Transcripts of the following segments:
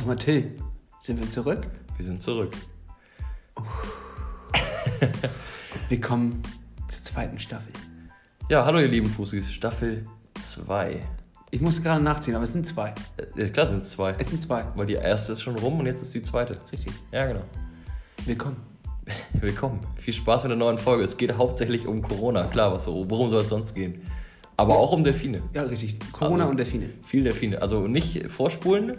Sag mal, Till, sind wir zurück? Wir sind zurück. Willkommen zur zweiten Staffel. Ja, hallo ihr lieben Fußis, Staffel 2. Ich musste gerade nachziehen, aber es sind zwei. Äh, klar sind es zwei. Es sind zwei. Weil die erste ist schon rum und jetzt ist die zweite. Richtig. Ja, genau. Willkommen. Willkommen. Viel Spaß mit der neuen Folge. Es geht hauptsächlich um Corona. Klar, was so. Worum soll es sonst gehen? Aber auch um Delfine. Ja, richtig. Corona Also- und Delfine. Viel Delfine. Also nicht vorspulen,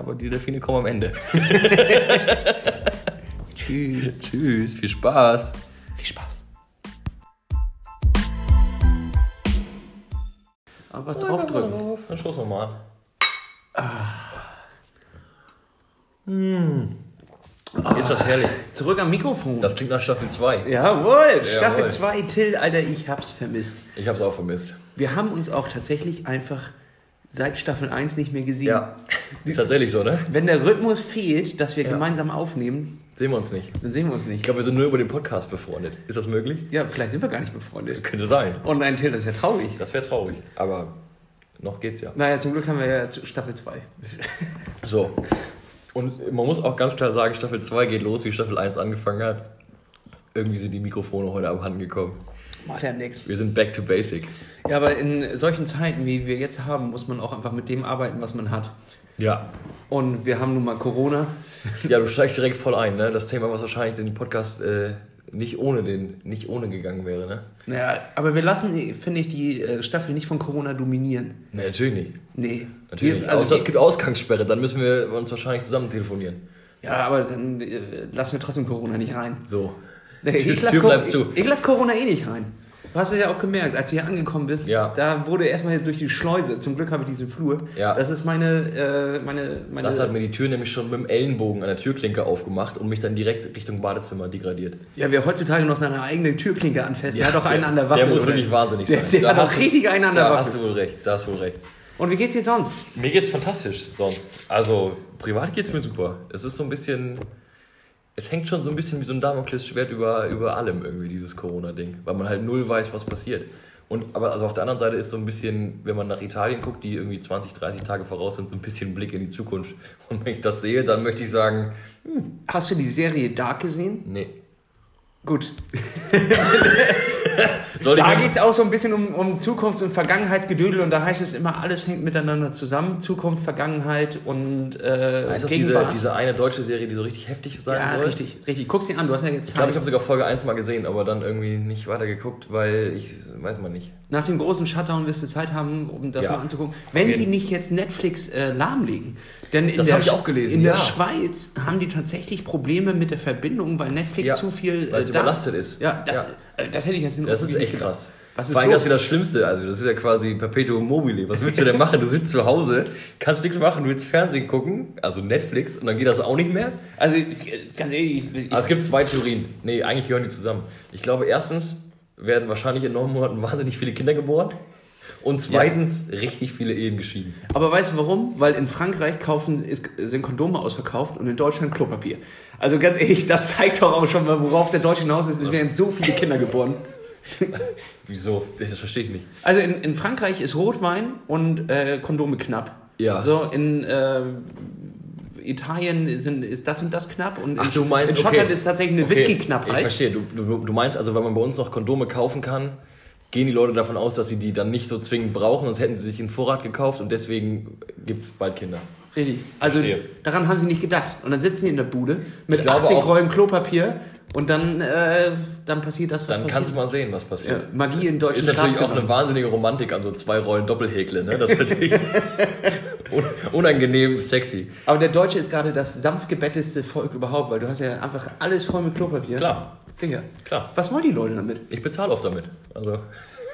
aber die Delfine kommen am Ende. Tschüss. Tschüss, viel Spaß. Viel Spaß. Einfach draufdrücken. Dann stoßen wir mal an. Mmh. Ist das herrlich. Zurück am Mikrofon. Das klingt nach Staffel 2. Jawohl, Staffel Jawohl. 2, Till, Alter, ich hab's vermisst. Ich hab's auch vermisst. Wir haben uns auch tatsächlich einfach seit Staffel 1 nicht mehr gesehen. Ja. Ist tatsächlich so, ne? Wenn der Rhythmus fehlt, dass wir Ja. gemeinsam aufnehmen, Sehen wir uns nicht. dann sehen wir uns Ich nicht. glaube, wir sind nur über den Podcast befreundet. Ist das möglich? Ja, vielleicht sind wir gar nicht befreundet. Könnte sein. Oh nein, Till, das ist ja traurig. Das wäre traurig. Aber noch geht's ja. Naja, zum Glück haben wir ja Staffel 2. So. Und man muss auch ganz klar sagen, Staffel 2 geht los, wie Staffel 1 angefangen hat. Irgendwie sind die Mikrofone heute abhanden gekommen. Macht ja nichts. Wir sind back to basic. Ja, aber in solchen Zeiten, wie wir jetzt haben, muss man auch einfach mit dem arbeiten, was man hat. Ja. Und wir haben nun mal Corona. Ja, du steigst direkt voll ein, ne? Das Thema, was wahrscheinlich den Podcast äh, nicht ohne den, nicht ohne gegangen wäre, ne? Naja, aber wir lassen, finde ich, die äh, Staffel nicht von Corona dominieren. Ne, natürlich nicht. Nee. Natürlich. Wir, also Außer es gibt Ausgangssperre, dann müssen wir uns wahrscheinlich zusammen telefonieren. ja, aber dann äh, lassen wir trotzdem Corona nicht rein. So. Nee, ich lasse ich lass Corona eh nicht rein. Du hast es ja auch gemerkt, als du hier angekommen bist, Ja. da wurde erstmal durch die Schleuse, zum Glück habe ich diesen Flur, Ja. das ist meine, äh, meine, meine Das hat mir die Tür nämlich schon mit dem Ellenbogen an der Türklinke aufgemacht und mich dann direkt Richtung Badezimmer degradiert. ja, wer heutzutage noch seine eigene Türklinke anfasst, der hat doch einen an der Waffe. Der muss oder? wirklich wahnsinnig Der- sein. der Da hat du- richtig einen an der Da Waffe. hast du wohl recht, da hast du wohl recht. Und wie geht's dir sonst? Mir geht's fantastisch sonst. Also, privat geht's mir super. Es ist so ein bisschen. Es hängt schon so ein bisschen wie so ein Damoklesschwert über, über allem irgendwie, dieses Corona-Ding. Weil man halt null weiß, was passiert. Und, aber also auf der anderen Seite ist so ein bisschen, wenn man nach Italien guckt, die irgendwie 20, 30 Tage voraus sind, so ein bisschen Blick in die Zukunft. Und wenn ich das sehe, dann möchte ich sagen, Hast du die Serie Dark gesehen? nee. Gut. Da mal- geht es auch so ein bisschen um, um Zukunfts- und Vergangenheitsgedödel und da heißt es immer, alles hängt miteinander zusammen. Zukunft, Vergangenheit und äh, Ist das diese, Gegenwart. diese eine deutsche Serie, die so richtig heftig sein ja, soll? richtig, richtig. Guck's dir an, du hast ja jetzt Ich glaube, Zeit. ich habe sogar Folge 1 mal gesehen, aber dann irgendwie nicht weiter geguckt, weil ich, weiß man nicht. Nach dem großen Shutdown wirst du Zeit haben, um das Ja. mal anzugucken. Wenn Auf sie nicht jetzt Netflix äh, lahmlegen. Denn in Das der, ich auch gelesen, In der ja. Schweiz haben die tatsächlich Probleme mit der Verbindung, weil Netflix Ja, zu viel da- überlastet ist. Ja, das, äh, das hätte ich jetzt Das ist echt nicht krass. Was ist Vor allem das ist ja das Schlimmste. Also, das ist ja quasi Perpetuum mobile. Was willst du denn machen? Du sitzt zu Hause, kannst nichts machen, du willst Fernsehen gucken, also Netflix, und dann geht das auch nicht mehr. Also, ich- ganz ehrlich, ich, Aber es gibt zwei Theorien. Nee, eigentlich gehören die zusammen. Ich glaube, erstens werden wahrscheinlich in neun Monaten wahnsinnig viele Kinder geboren. Und zweitens richtig viele Ehen geschieden. Aber weißt du warum? Weil in Frankreich kaufen, ist, sind Kondome ausverkauft und in Deutschland Klopapier. Also ganz ehrlich, das zeigt doch auch schon mal, worauf der Deutsche hinaus ist. Es werden so viele Kinder geboren. Wieso? Das verstehe ich nicht. Also in, in Frankreich ist Rotwein und äh, Kondome knapp. Ja. So in äh, Italien sind, ist das und das knapp und Ach, in, du meinst, in Schottland okay. ist tatsächlich eine Okay, Ich Whisky-Knappheit. verstehe. Du, du, du meinst also, wenn man bei uns noch Kondome kaufen kann, gehen die Leute davon aus, dass sie die dann nicht so zwingend brauchen, sonst hätten sie sich in Vorrat gekauft und deswegen gibt es bald Kinder. Richtig. Also Verstehe. daran haben sie nicht gedacht. Und dann sitzen die in der Bude mit Ich glaube 80 auch- Rollen Klopapier und dann, äh, dann passiert das, was Dann kannst du mal sehen, was passiert. ja, Magie in deutschen Ist natürlich auch eine wahnsinnige Romantik an so zwei Rollen Doppelhäkle, ne? Das ist natürlich un- unangenehm sexy. Aber der Deutsche ist gerade das sanft gebetteste Volk überhaupt, weil du hast ja einfach alles voll mit Klopapier. Klar, Sicher. klar. Was wollen die Leute damit? Ich bezahle oft damit. Also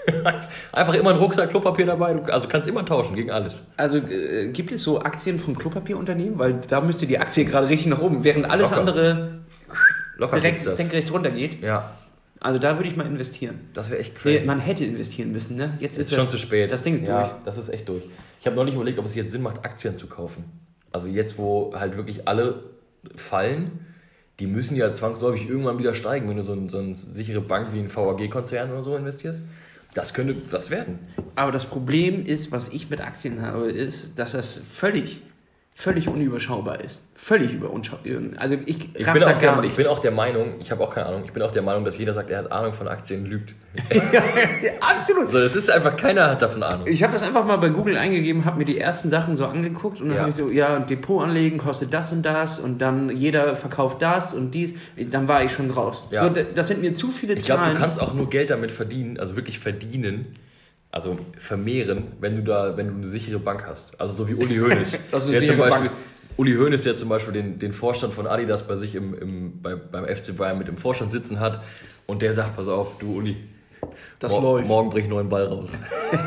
einfach immer ein Rucksack Klopapier dabei, du also kannst immer tauschen gegen alles. Also äh, gibt es so Aktien von Klopapierunternehmen? Weil da müsste die Aktie gerade richtig nach oben, während alles Locker. andere Locker direkt senkrecht runtergeht. Ja, Also da würde ich mal investieren. das wäre echt Nee, crazy. man hätte investieren müssen, ne? Jetzt ist ist, schon zu spät. Das Ding ist ja, durch. Das ist echt durch. Ich habe neulich überlegt, ob es jetzt Sinn macht, Aktien zu kaufen. Also jetzt, wo halt wirklich alle fallen, die müssen ja zwangsläufig irgendwann wieder steigen, wenn du so, ein, so eine sichere Bank wie ein VAG-Konzern oder so investierst. Das könnte was werden. Aber das Problem ist, was ich mit Aktien habe, ist, dass das völlig völlig unüberschaubar ist. Völlig überunschaubar. Also ich, Ich bin, auch der, ich bin auch der Meinung, ich habe auch keine Ahnung, ich bin auch der Meinung, dass jeder sagt, er hat Ahnung von Aktien, lügt. Absolut. Also das ist einfach, keiner hat davon Ahnung. Ich habe das einfach mal bei Google eingegeben, habe mir die ersten Sachen so angeguckt und dann Ja. habe ich so, ja, Depot anlegen kostet das und das und dann jeder verkauft das und dies. Dann war ich schon raus. Ja. So, das sind mir zu viele Ich glaube, Zahlen. du kannst auch nur Geld damit verdienen, also wirklich verdienen, also vermehren, wenn du da, wenn du eine sichere Bank hast. Also so wie Uli Hoeneß. Das ist zum Beispiel, Bank. Uli Hoeneß, der zum Beispiel den, den Vorstand von Adidas bei sich im, im, bei, beim FC Bayern mit dem Vorstand sitzen hat und der sagt, pass auf, du Uli, Das mor- läuft. morgen bring ich einen neuen Ball raus.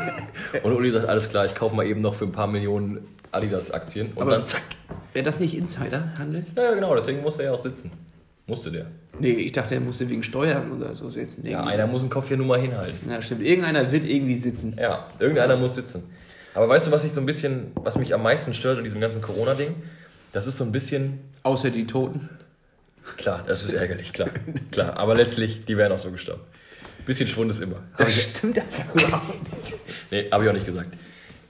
und Uli sagt, alles klar, ich kaufe mal eben noch für ein paar Millionen Adidas-Aktien und Aber- dann zack. Wäre das nicht Insiderhandel? Ja, ja, genau, deswegen musste er ja auch sitzen. Musste der. Nee, ich dachte, er musste wegen Steuern oder so sitzen. Ja, einer muss den Kopf hier nur mal hinhalten. Ja, stimmt. Irgendeiner wird irgendwie sitzen. Ja, irgendeiner muss sitzen. Aber weißt du, was ich so ein bisschen, was mich am meisten stört an diesem ganzen Corona-Ding? Das ist so ein bisschen, Außer die Toten. klar, das ist ärgerlich, klar, klar. Aber letztlich, die wären auch so gestorben. Bisschen Schwund ist immer. Hab ich, stimmt einfach überhaupt nicht. nee, habe ich auch nicht gesagt.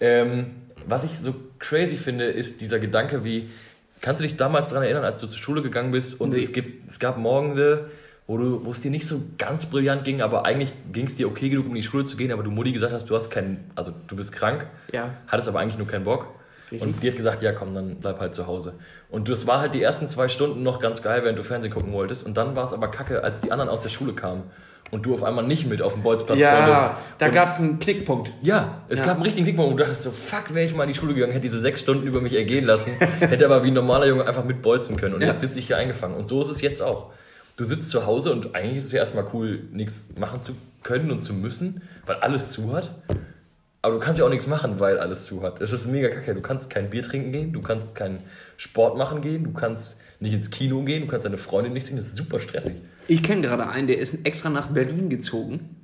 Ähm, was ich so crazy finde, ist dieser Gedanke, wie, kannst du dich damals daran erinnern, als du zur Schule gegangen bist und Nee. es, gibt, es gab Morgende, wo, du, wo es dir nicht so ganz brillant ging, aber eigentlich ging es dir okay genug, um in die Schule zu gehen, aber du Mutti gesagt hast, du hast keinen, also du bist krank, Ja. hattest aber eigentlich nur keinen Bock. Richtig. Und die hat gesagt, ja komm, dann bleib halt zu Hause. Und das war halt die ersten zwei Stunden noch ganz geil, während du Fernsehen gucken wolltest. Und dann war es aber kacke, als die anderen aus der Schule kamen und du auf einmal nicht mit auf dem Bolzplatz Ja, wolltest. da gab es einen Knickpunkt. ja, es Ja. gab einen richtigen Klickmoment, wo du dachtest so, fuck, wäre ich mal in die Schule gegangen, hätte diese sechs Stunden über mich ergehen lassen, hätte aber wie ein normaler Junge einfach mitbolzen können. Und Ja. jetzt sitze ich hier eingefangen. Und so ist es jetzt auch. Du sitzt zu Hause und eigentlich ist es ja erstmal cool, nichts machen zu können und zu müssen, weil alles zu hat. Aber du kannst ja auch nichts machen, weil alles zu hat. Es ist mega kacke. Du kannst kein Bier trinken gehen, du kannst keinen Sport machen gehen, du kannst nicht ins Kino gehen, du kannst deine Freundin nicht sehen. Das ist super stressig. Ich kenne gerade einen, der ist extra nach Berlin gezogen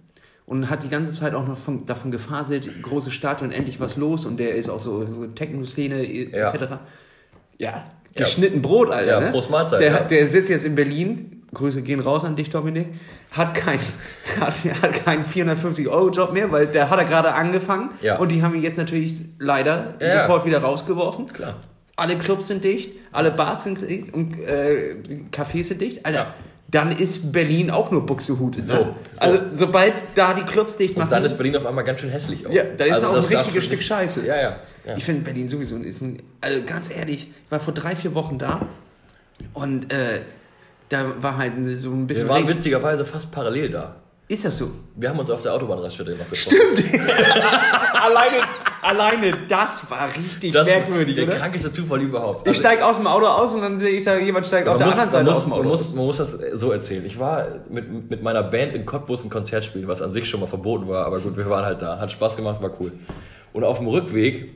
und hat die ganze Zeit auch noch von, davon gefaselt, große Stadt und endlich was los und der ist auch so, so Techno-Szene Ja. etc. Ja, geschnitten Brot, Alter. Ja, ne? Prost Mahlzeit, Der, ja. der sitzt jetzt in Berlin, Grüße gehen raus an dich, Dominik, hat keinen hat, hat keinen 450-Euro-Job mehr, weil der hat er gerade angefangen Ja. und die haben ihn jetzt natürlich leider Ja, sofort wieder rausgeworfen. Klar. Alle Clubs sind dicht, alle Bars sind dicht und äh, Cafés sind dicht. Alter, Ja. dann ist Berlin auch nur Buxtehude. So, ne? so. Also sobald da die Clubs dicht Und machen, dann ist Berlin auf einmal ganz schön hässlich. Auch. ja, da ist Also auch ein richtiges Stück nicht- Scheiße. Ja, ja. ja. Ich finde Berlin sowieso ist ein, also ganz ehrlich, ich war vor drei, vier Wochen da und äh, da war halt so ein bisschen Wir waren Regen. witzigerweise fast parallel da. Ist das so? Wir haben uns auf der Autobahnraststätte noch getroffen. alleine, alleine das war richtig Das merkwürdig, der oder? krankeste Zufall überhaupt. Ich Also, steige aus dem Auto aus und dann sehe ich da, jemand steigt auf man, der muss, anderen man, Seite aus muss, dem man, Auto muss, aus. man muss das so erzählen. Ich war mit, mit meiner Band in Cottbus ein Konzert spielen, was an sich schon mal verboten war, aber gut, wir waren halt da. Hat Spaß gemacht, war cool. Und auf dem Rückweg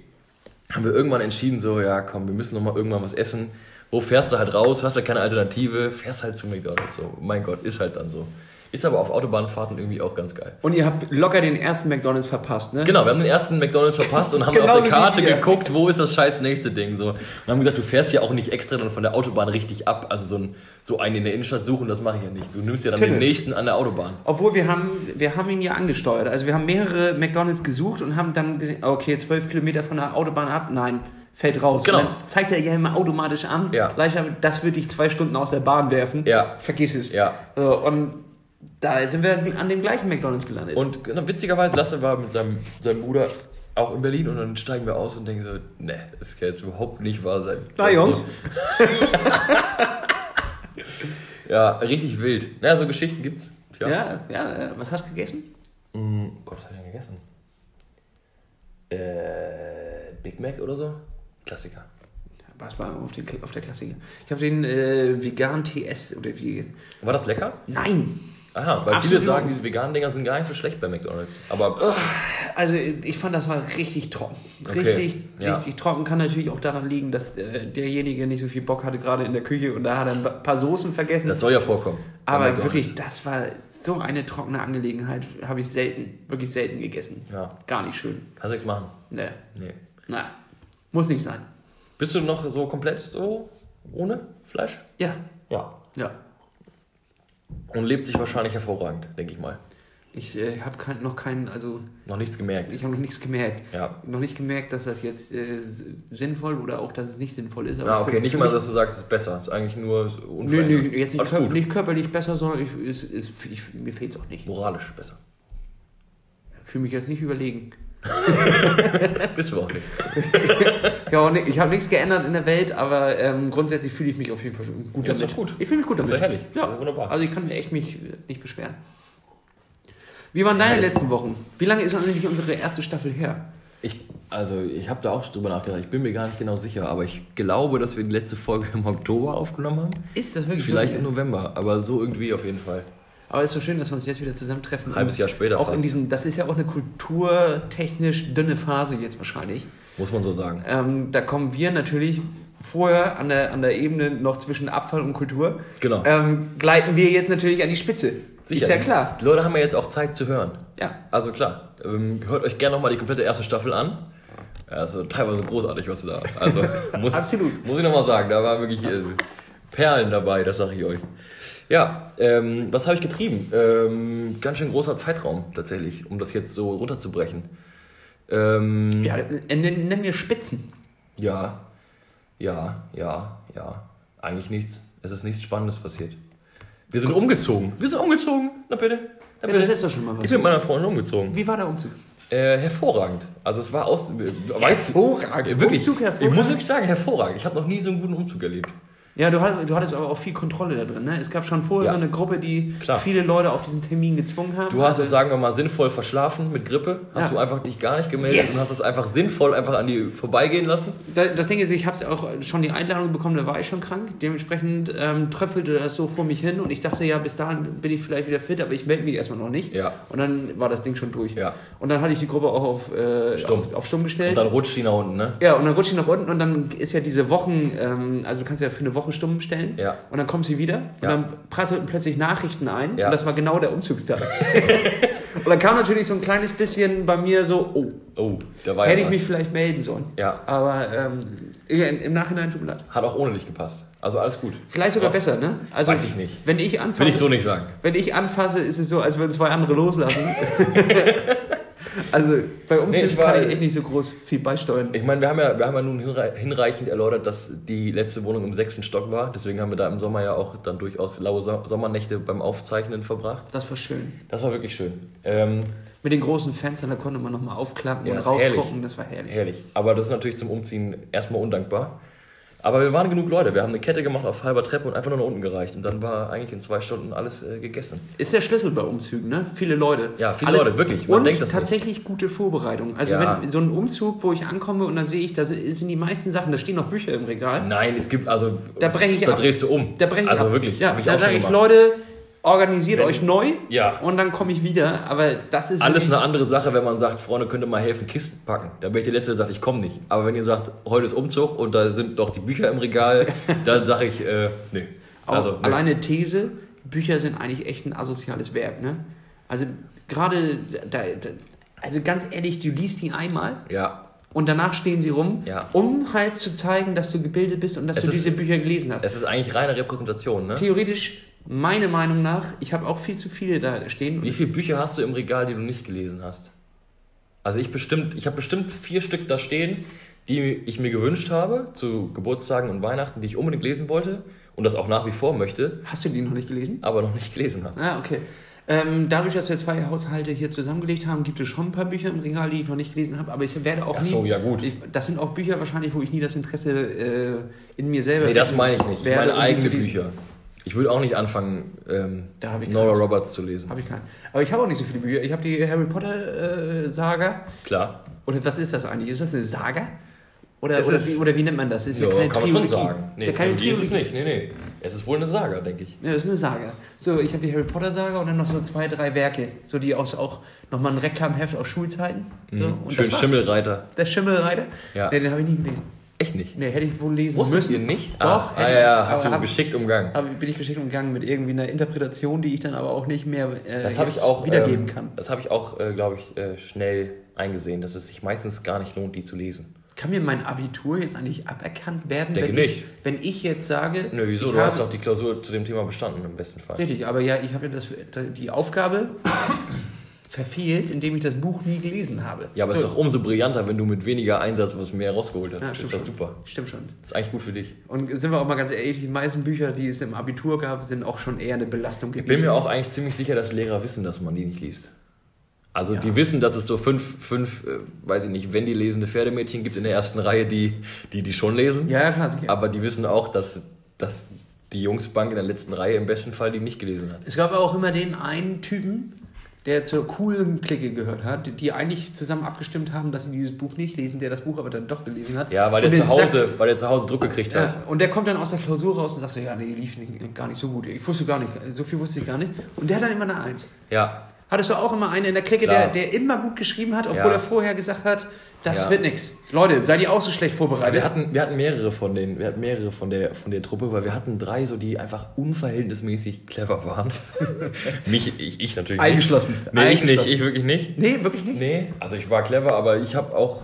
haben wir irgendwann entschieden, so, ja komm, wir müssen noch mal irgendwann was essen. Wo fährst du halt raus, hast ja keine Alternative, fährst halt zu McDonalds. So, mein Gott, ist halt dann so. Ist aber auf Autobahnfahrten irgendwie auch ganz geil. Und ihr habt locker den ersten McDonalds verpasst, ne? Genau, wir haben den ersten McDonalds verpasst und haben auf Genauso der Karte geguckt, wo ist das scheiß nächste Ding so. Und haben gesagt, du fährst ja auch nicht extra dann von der Autobahn richtig ab. Also so, ein, so einen in der Innenstadt suchen, das mache ich ja nicht. Du nimmst ja dann den Natürlich. nächsten an der Autobahn. Obwohl wir haben, wir haben ihn ja angesteuert. Also wir haben mehrere McDonalds gesucht und haben dann gesehen, okay, zwölf Kilometer von der Autobahn ab, nein, fällt raus. Genau. Zeigt er ja immer automatisch an. Ja. Leichter, das wird dich zwei Stunden aus der Bahn werfen. Ja. Vergiss es. Ja. So, und da sind wir an dem gleichen McDonalds gelandet. Und dann witzigerweise, Lasse war mit seinem, seinem Bruder auch in Berlin und dann steigen wir aus und denken so, ne, das kann jetzt überhaupt nicht wahr sein. Na, Jungs. Ja, richtig wild. Naja, so Geschichten gibt's. Tja. ja, ja, was hast du gegessen? Mm, Gott, was hab ich denn gegessen? Äh, Big Mac oder so? Klassiker. Was war auf, den, auf der Klassiker? Ich habe den äh, vegan TS oder wie. War das lecker? Nein! Aha, weil Absolut viele sagen, diese veganen Dinger sind gar nicht so schlecht bei McDonalds. Aber Also ich fand, das war richtig trocken. Okay, Richtig, ja. richtig trocken. Kann natürlich auch daran liegen, dass äh, derjenige nicht so viel Bock hatte, gerade in der Küche und da hat er ein paar Soßen vergessen. das soll ja vorkommen. Aber wirklich, das war so eine trockene Angelegenheit. Habe ich selten, wirklich selten gegessen. Ja. Gar nicht schön. Kannst du nichts machen. Nee. Nee. Na, muss nicht sein. Bist du noch so komplett so ohne Fleisch? Ja, Ja. ja. Und lebt sich wahrscheinlich hervorragend, denke ich mal. Ich äh, habe kein, noch keinen, also Noch nichts gemerkt. ich habe noch nichts gemerkt. Ja. Noch nicht gemerkt, dass das jetzt äh, sinnvoll oder auch, dass es nicht sinnvoll ist. Ah, okay, für- nicht für mal, dass du sagst, es ist besser. Es ist eigentlich nur so Nö, nö, jetzt nicht, kör gut. nicht körperlich besser, sondern ich, ist, ist, ich, mir fehlt es auch nicht. Moralisch besser. fühle mich jetzt nicht überlegen. Bist du auch nicht. Ja, ich habe nichts geändert in der Welt, aber ähm, grundsätzlich fühle ich mich auf jeden Fall schon gut Ja, ist damit. doch gut. Ich fühle mich gut Das damit. ist ja herrlich. Ja, wunderbar. Also ich kann mir echt mich äh, nicht beschweren. Wie waren deine Ja, letzten Wochen? Wie lange ist eigentlich unsere erste Staffel her? Ich, also, ich habe da auch drüber nachgedacht. Ich bin mir gar nicht genau sicher, aber ich glaube, dass wir die letzte Folge im Oktober aufgenommen haben. Ist das wirklich Vielleicht so? im November, aber so irgendwie auf jeden Fall. Aber es ist so schön, dass wir uns jetzt wieder zusammentreffen. Ein halbes Jahr später Auch in fast. diesen, das ist ja auch eine kulturtechnisch dünne Phase jetzt wahrscheinlich. Muss man so sagen. Ähm, da kommen wir natürlich vorher an der, an der Ebene noch zwischen Abfall und Kultur. Genau. Ähm, gleiten wir jetzt natürlich an die Spitze. Ist ja klar. Die Leute haben ja jetzt auch Zeit zu hören. Ja. Also klar, ähm, hört euch gerne nochmal die komplette erste Staffel an. Also teilweise großartig, was du da. Also muss, Absolut. Muss ich nochmal sagen, da waren wirklich äh, Perlen dabei, das sage ich euch. Ja, ähm, was habe ich getrieben? Ähm, ganz schön großer Zeitraum tatsächlich, um das jetzt so runterzubrechen. Ähm, Ja, äh, nenn, nenn mir Spitzen. ja, ja, ja, ja. Eigentlich nichts. Es ist nichts Spannendes passiert. Wir sind umgezogen. Wir sind umgezogen. Na bitte. Na Ja, bitte. das ist doch schon mal was. Ich bin mit meiner Freundin umgezogen. Wie war der Umzug? Äh, hervorragend. Also es war aus. Weißt, Hervorragend. Wirklich. Umzug hervorragend. Ich muss wirklich sagen, hervorragend. Ich habe noch nie so einen guten Umzug erlebt. Ja, du hattest, du hattest aber auch viel Kontrolle da drin. Ne? Es gab schon vorher Ja. so eine Gruppe, die Klar. viele Leute auf diesen Termin gezwungen haben. Du hast es, sagen wir mal, sinnvoll verschlafen mit Grippe. Hast Ja. du einfach dich gar nicht gemeldet Yes. und hast es einfach sinnvoll einfach an die vorbeigehen lassen. Da- Das Ding ist, ich habe auch schon die Einladung bekommen, da war ich schon krank. Dementsprechend ähm, tröpfelte das so vor mich hin und ich dachte, ja, bis dahin bin ich vielleicht wieder fit, aber ich melde mich erstmal noch nicht. Ja. Und dann war das Ding schon durch. Ja. Und dann hatte ich die Gruppe auch auf, äh, Stumm. auf, auf stumm gestellt. Und dann rutscht die nach unten, ne? ja, und dann rutscht sie nach unten und dann ist ja diese Wochen, ähm, also du kannst ja für eine Woche stumm stellen. Ja. Und dann kommt sie wieder und dann prasselten plötzlich Nachrichten ein und das war genau der Umzugstag. und dann kam natürlich so ein kleines bisschen bei mir so, oh, Oh, da war hätte ich mich was. vielleicht melden sollen. Ja. Aber ähm, im Nachhinein tut mir leid. Hat auch ohne dich gepasst. Also alles gut. Vielleicht sogar Was? besser, ne? Also, Weiß ich nicht. Wenn ich Will anfasse, ich so nicht sagen. wenn ich anfasse, ist es so, als würden zwei andere loslassen. also bei uns Nee, war- kann ich echt nicht so groß viel beisteuern. Ich meine, wir haben ja, wir haben ja nun hinrei- hinreichend erläutert, dass die letzte Wohnung im sechsten Stock war. Deswegen haben wir da im Sommer ja auch dann durchaus laue So- Sommernächte beim Aufzeichnen verbracht. Das war schön. Das war wirklich schön. Ähm, Mit den großen Fenstern, da konnte man nochmal aufklappen Ja, und rausgucken. Das war herrlich. herrlich. Aber das ist natürlich zum Umziehen erstmal undankbar. Aber wir waren genug Leute. Wir haben eine Kette gemacht auf halber Treppe und einfach nur nach unten gereicht. Und dann war eigentlich in zwei Stunden alles äh, gegessen. Ist der Schlüssel bei Umzügen, ne? Viele Leute. Ja, viele Leute, wirklich. Man und denkt das nicht. tatsächlich gute Vorbereitung. Also Ja. wenn so ein Umzug, wo ich ankomme und dann sehe ich, da sind die meisten Sachen, da stehen noch Bücher im Regal. Nein, es gibt also. Da breche ich Da ab. drehst du um. Da breche ich Also ab. wirklich. Ja, hab ich da auch schon ich, gemacht. Leute, organisiert Wenn- euch neu Ja. und dann komme ich wieder. Aber das ist Alles eine andere Sache, wenn man sagt, Freunde, könnt ihr mal helfen, Kisten packen. Da bin ich der Letzte, der sagt, ich komme nicht. Aber wenn ihr sagt, heute ist Umzug und da sind doch die Bücher im Regal, dann sage ich, äh, nee. Also, nee. alleine These, Bücher sind eigentlich echt ein asoziales Werk, ne? Also gerade, da, da, also ganz ehrlich, du liest die einmal Ja, und danach stehen sie rum, Ja. um halt zu zeigen, dass du gebildet bist und dass Es du ist- diese Bücher gelesen hast. es ist eigentlich reine Repräsentation, ne? Theoretisch, meine Meinung nach, ich habe auch viel zu viele da stehen. Wie viele Bücher hast du im Regal, die du nicht gelesen hast? Also ich bestimmt, ich habe bestimmt vier Stück da stehen, die ich mir gewünscht habe zu Geburtstagen und Weihnachten, die ich unbedingt lesen wollte und das auch nach wie vor möchte, Hast du die noch nicht gelesen? aber noch nicht gelesen habe. Ah, okay. Ähm, dadurch, dass wir zwei Haushalte hier zusammengelegt haben, gibt es schon ein paar Bücher im Regal, die ich noch nicht gelesen habe, aber ich werde auch Ach nie. so, ja gut. Ich, das sind auch Bücher wahrscheinlich, wo ich nie das Interesse äh, in mir selber Nee, das meine ich nicht. Ich meine eigene. Bücher. Ich würde auch nicht anfangen, ähm, Nora keins. Roberts zu lesen. Habe ich keinen. Aber ich habe auch nicht so viele Bücher. Ich habe die Harry Potter äh, Saga. Klar. Oder was ist das eigentlich? Ist das eine Saga? Oder, Es oder, ist- wie, oder wie nennt man das? Ist ja, Ja, keine kann man schon Trilogie. sagen. ist ja keine Trilogie ist es Trilogie. nicht. Nee, nee. Es ist wohl eine Saga, denke ich. Ja, das ist eine Saga. So, ich habe die Harry Potter Saga und dann noch so zwei, drei Werke. So die aus auch nochmal ein Reklamheft aus Schulzeiten. So, Mhm. und Schön das. Schimmelreiter. Der Schimmelreiter? Ja. Nee, den habe ich nie gelesen. Echt nicht. Nee, hätte ich wohl lesen Musstet müssen. ihr nicht? Doch, Ah, ah ja. Hast du hab- geschickt umgangen. Aber bin ich geschickt umgegangen mit irgendwie einer Interpretation, die ich dann aber auch nicht mehr äh, Das ich auch wiedergeben ähm, kann. Das habe ich auch, äh, glaube ich, äh, schnell eingesehen, dass es sich meistens gar nicht lohnt, die zu lesen. Kann mir mein Abitur jetzt eigentlich aberkannt werden, Denke wenn, nicht. Ich, wenn ich jetzt sage. Nö, wieso? Du hast doch die Klausur zu dem Thema bestanden im besten Fall. Richtig, aber ja, ich habe ja das, die Aufgabe, verfehlt, indem ich das Buch nie gelesen habe. Ja, aber es so. ist doch umso brillanter, wenn du mit weniger Einsatz was mehr rausgeholt hast. Ja, ist das super. Stimmt schon. Das ist eigentlich gut für dich. Und sind wir auch mal ganz ehrlich, die meisten Bücher, die es im Abitur gab, sind auch schon eher eine Belastung gewesen. Ich bin mir auch eigentlich ziemlich sicher, dass Lehrer wissen, dass man die nicht liest. Also Ja. die wissen, dass es so fünf, fünf, äh, weiß ich nicht, wenn die lesende Pferdemädchen gibt in der ersten Reihe, die die, die schon lesen. Ja, ja, klar. sicher. Aber die wissen auch, dass, dass die Jungsbank in der letzten Reihe im besten Fall die nicht gelesen hat. Es gab auch immer den einen Typen, der zur coolen Clique gehört hat, die eigentlich zusammen abgestimmt haben, dass sie dieses Buch nicht lesen, der das Buch aber dann doch gelesen hat. Ja, weil der, Und zu sagt- Hause, weil der zu Hause Druck gekriegt hat. Ja, und der kommt dann aus der Klausur raus und sagt so, ja, nee, lief nicht, gar nicht so gut. Ich wusste gar nicht, so viel wusste ich gar nicht. Und der hat dann immer eine Eins. Ja. Hattest du auch immer einen in der Clique, Klar. der, der immer gut geschrieben hat, obwohl Ja. er vorher gesagt hat, das Ja. wird nichts. Leute, seid ihr auch so schlecht vorbereitet? Wir hatten, wir hatten mehrere von den, wir hatten mehrere von der, von der Truppe, weil wir hatten drei so, die einfach unverhältnismäßig clever waren. Mich, ich, ich natürlich Eingeschlossen. nicht. Nee, ich nicht, Eingeschlossen. ich wirklich nicht. nee, wirklich nicht? Nee, also ich war clever, aber ich habe auch,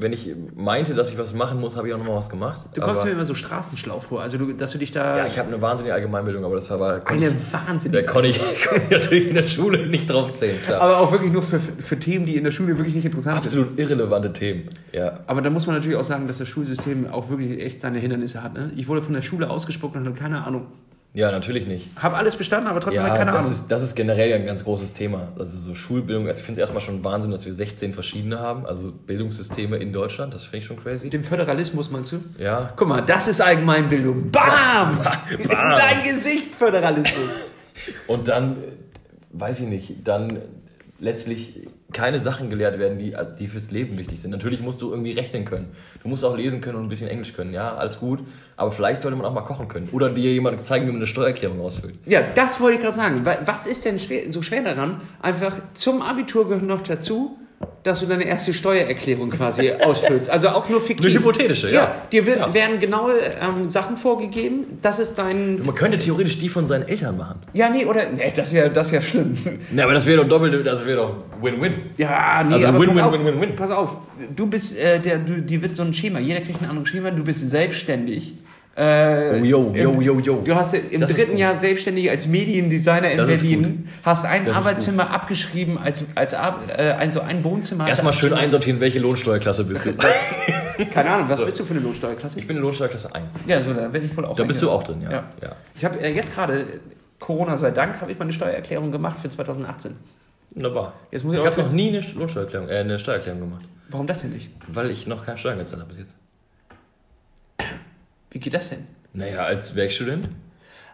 wenn ich meinte, dass ich was machen muss, habe ich auch nochmal was gemacht. Du kommst aber, mir immer so straßenschlau vor, also du, dass du dich da... Ja, ich habe eine wahnsinnige Allgemeinbildung, aber das war, eine Da wahnsinnige... konnte ich, konnte ich natürlich in der Schule nicht drauf zählen, klar. Aber auch wirklich nur für, für Themen, die in der Schule wirklich nicht interessant sind. Absolut irrelevante Themen. Ja. Aber da muss man natürlich auch sagen, dass das Schulsystem auch wirklich echt seine Hindernisse hat. Ne? Ich wurde von der Schule ausgespuckt und hatte keine Ahnung. Ja, natürlich nicht. Habe alles bestanden, aber trotzdem Ja, halt keine das Ahnung. ist, das ist generell ein ganz großes Thema. Also so Schulbildung, also ich finde es erstmal schon Wahnsinn, dass wir 16 verschiedene haben, also Bildungssysteme in Deutschland, das finde ich schon crazy. Dem Föderalismus meinst du? Ja, Guck mal, das ist Allgemeinbildung. Bam! In Bam. dein Gesicht, Föderalismus. und dann, äh, weiß ich nicht, dann letztlich keine Sachen gelehrt werden, die, die fürs Leben wichtig sind. Natürlich musst du irgendwie rechnen können. Du musst auch lesen können und ein bisschen Englisch können. Ja, alles gut. Aber vielleicht sollte man auch mal kochen können. Oder dir jemand zeigen, wie man eine Steuererklärung ausfüllt. Ja, das wollte ich gerade sagen. Wa- Was ist denn schwer, so schwer daran? Einfach zum Abitur gehört noch dazu, dass du deine erste Steuererklärung quasi ausfüllst. Also auch nur fiktiv. Eine hypothetische, ja. Ja, dir wird, Ja. werden genaue ähm, Sachen vorgegeben. Das ist dein. Man könnte theoretisch die von seinen Eltern machen. Ja, nee, oder. Nee, das ist ja, das ist ja schlimm. Ja, aber das wäre doch doppelt, das wäre doch Win-Win. Ja, nee, Also aber win, pass win, auf, win, win, win. Pass auf, du bist, äh, der, du, dir wird so ein Schema, jeder kriegt ein anderes Schema, du bist selbstständig. Äh, Oh, yo, yo, im- yo, yo. Du hast im Das dritten. Jahr selbstständig als Mediendesigner in Das Berlin, hast ein Das Arbeitszimmer abgeschrieben, als, als äh, ein, so ein Wohnzimmer. Erstmal schön einsortieren, welche Lohnsteuerklasse bist du. Keine Ahnung, was bist du für eine Lohnsteuerklasse? Ich bin in Lohnsteuerklasse 1. ja, so, da bin ich wohl auch. Da bist du auch drin, ja. ja. Ich habe äh, jetzt gerade, Corona sei Dank, habe ich meine Steuererklärung gemacht für 2018. Wunderbar. Jetzt muss ich ich auch habe noch nie eine Lohnsteuererklärung, äh, eine Steuererklärung gemacht. Warum das denn nicht? Weil ich noch keine Steuern gezahlt habe bis jetzt. Wie geht das denn? Naja, als Werkstudent.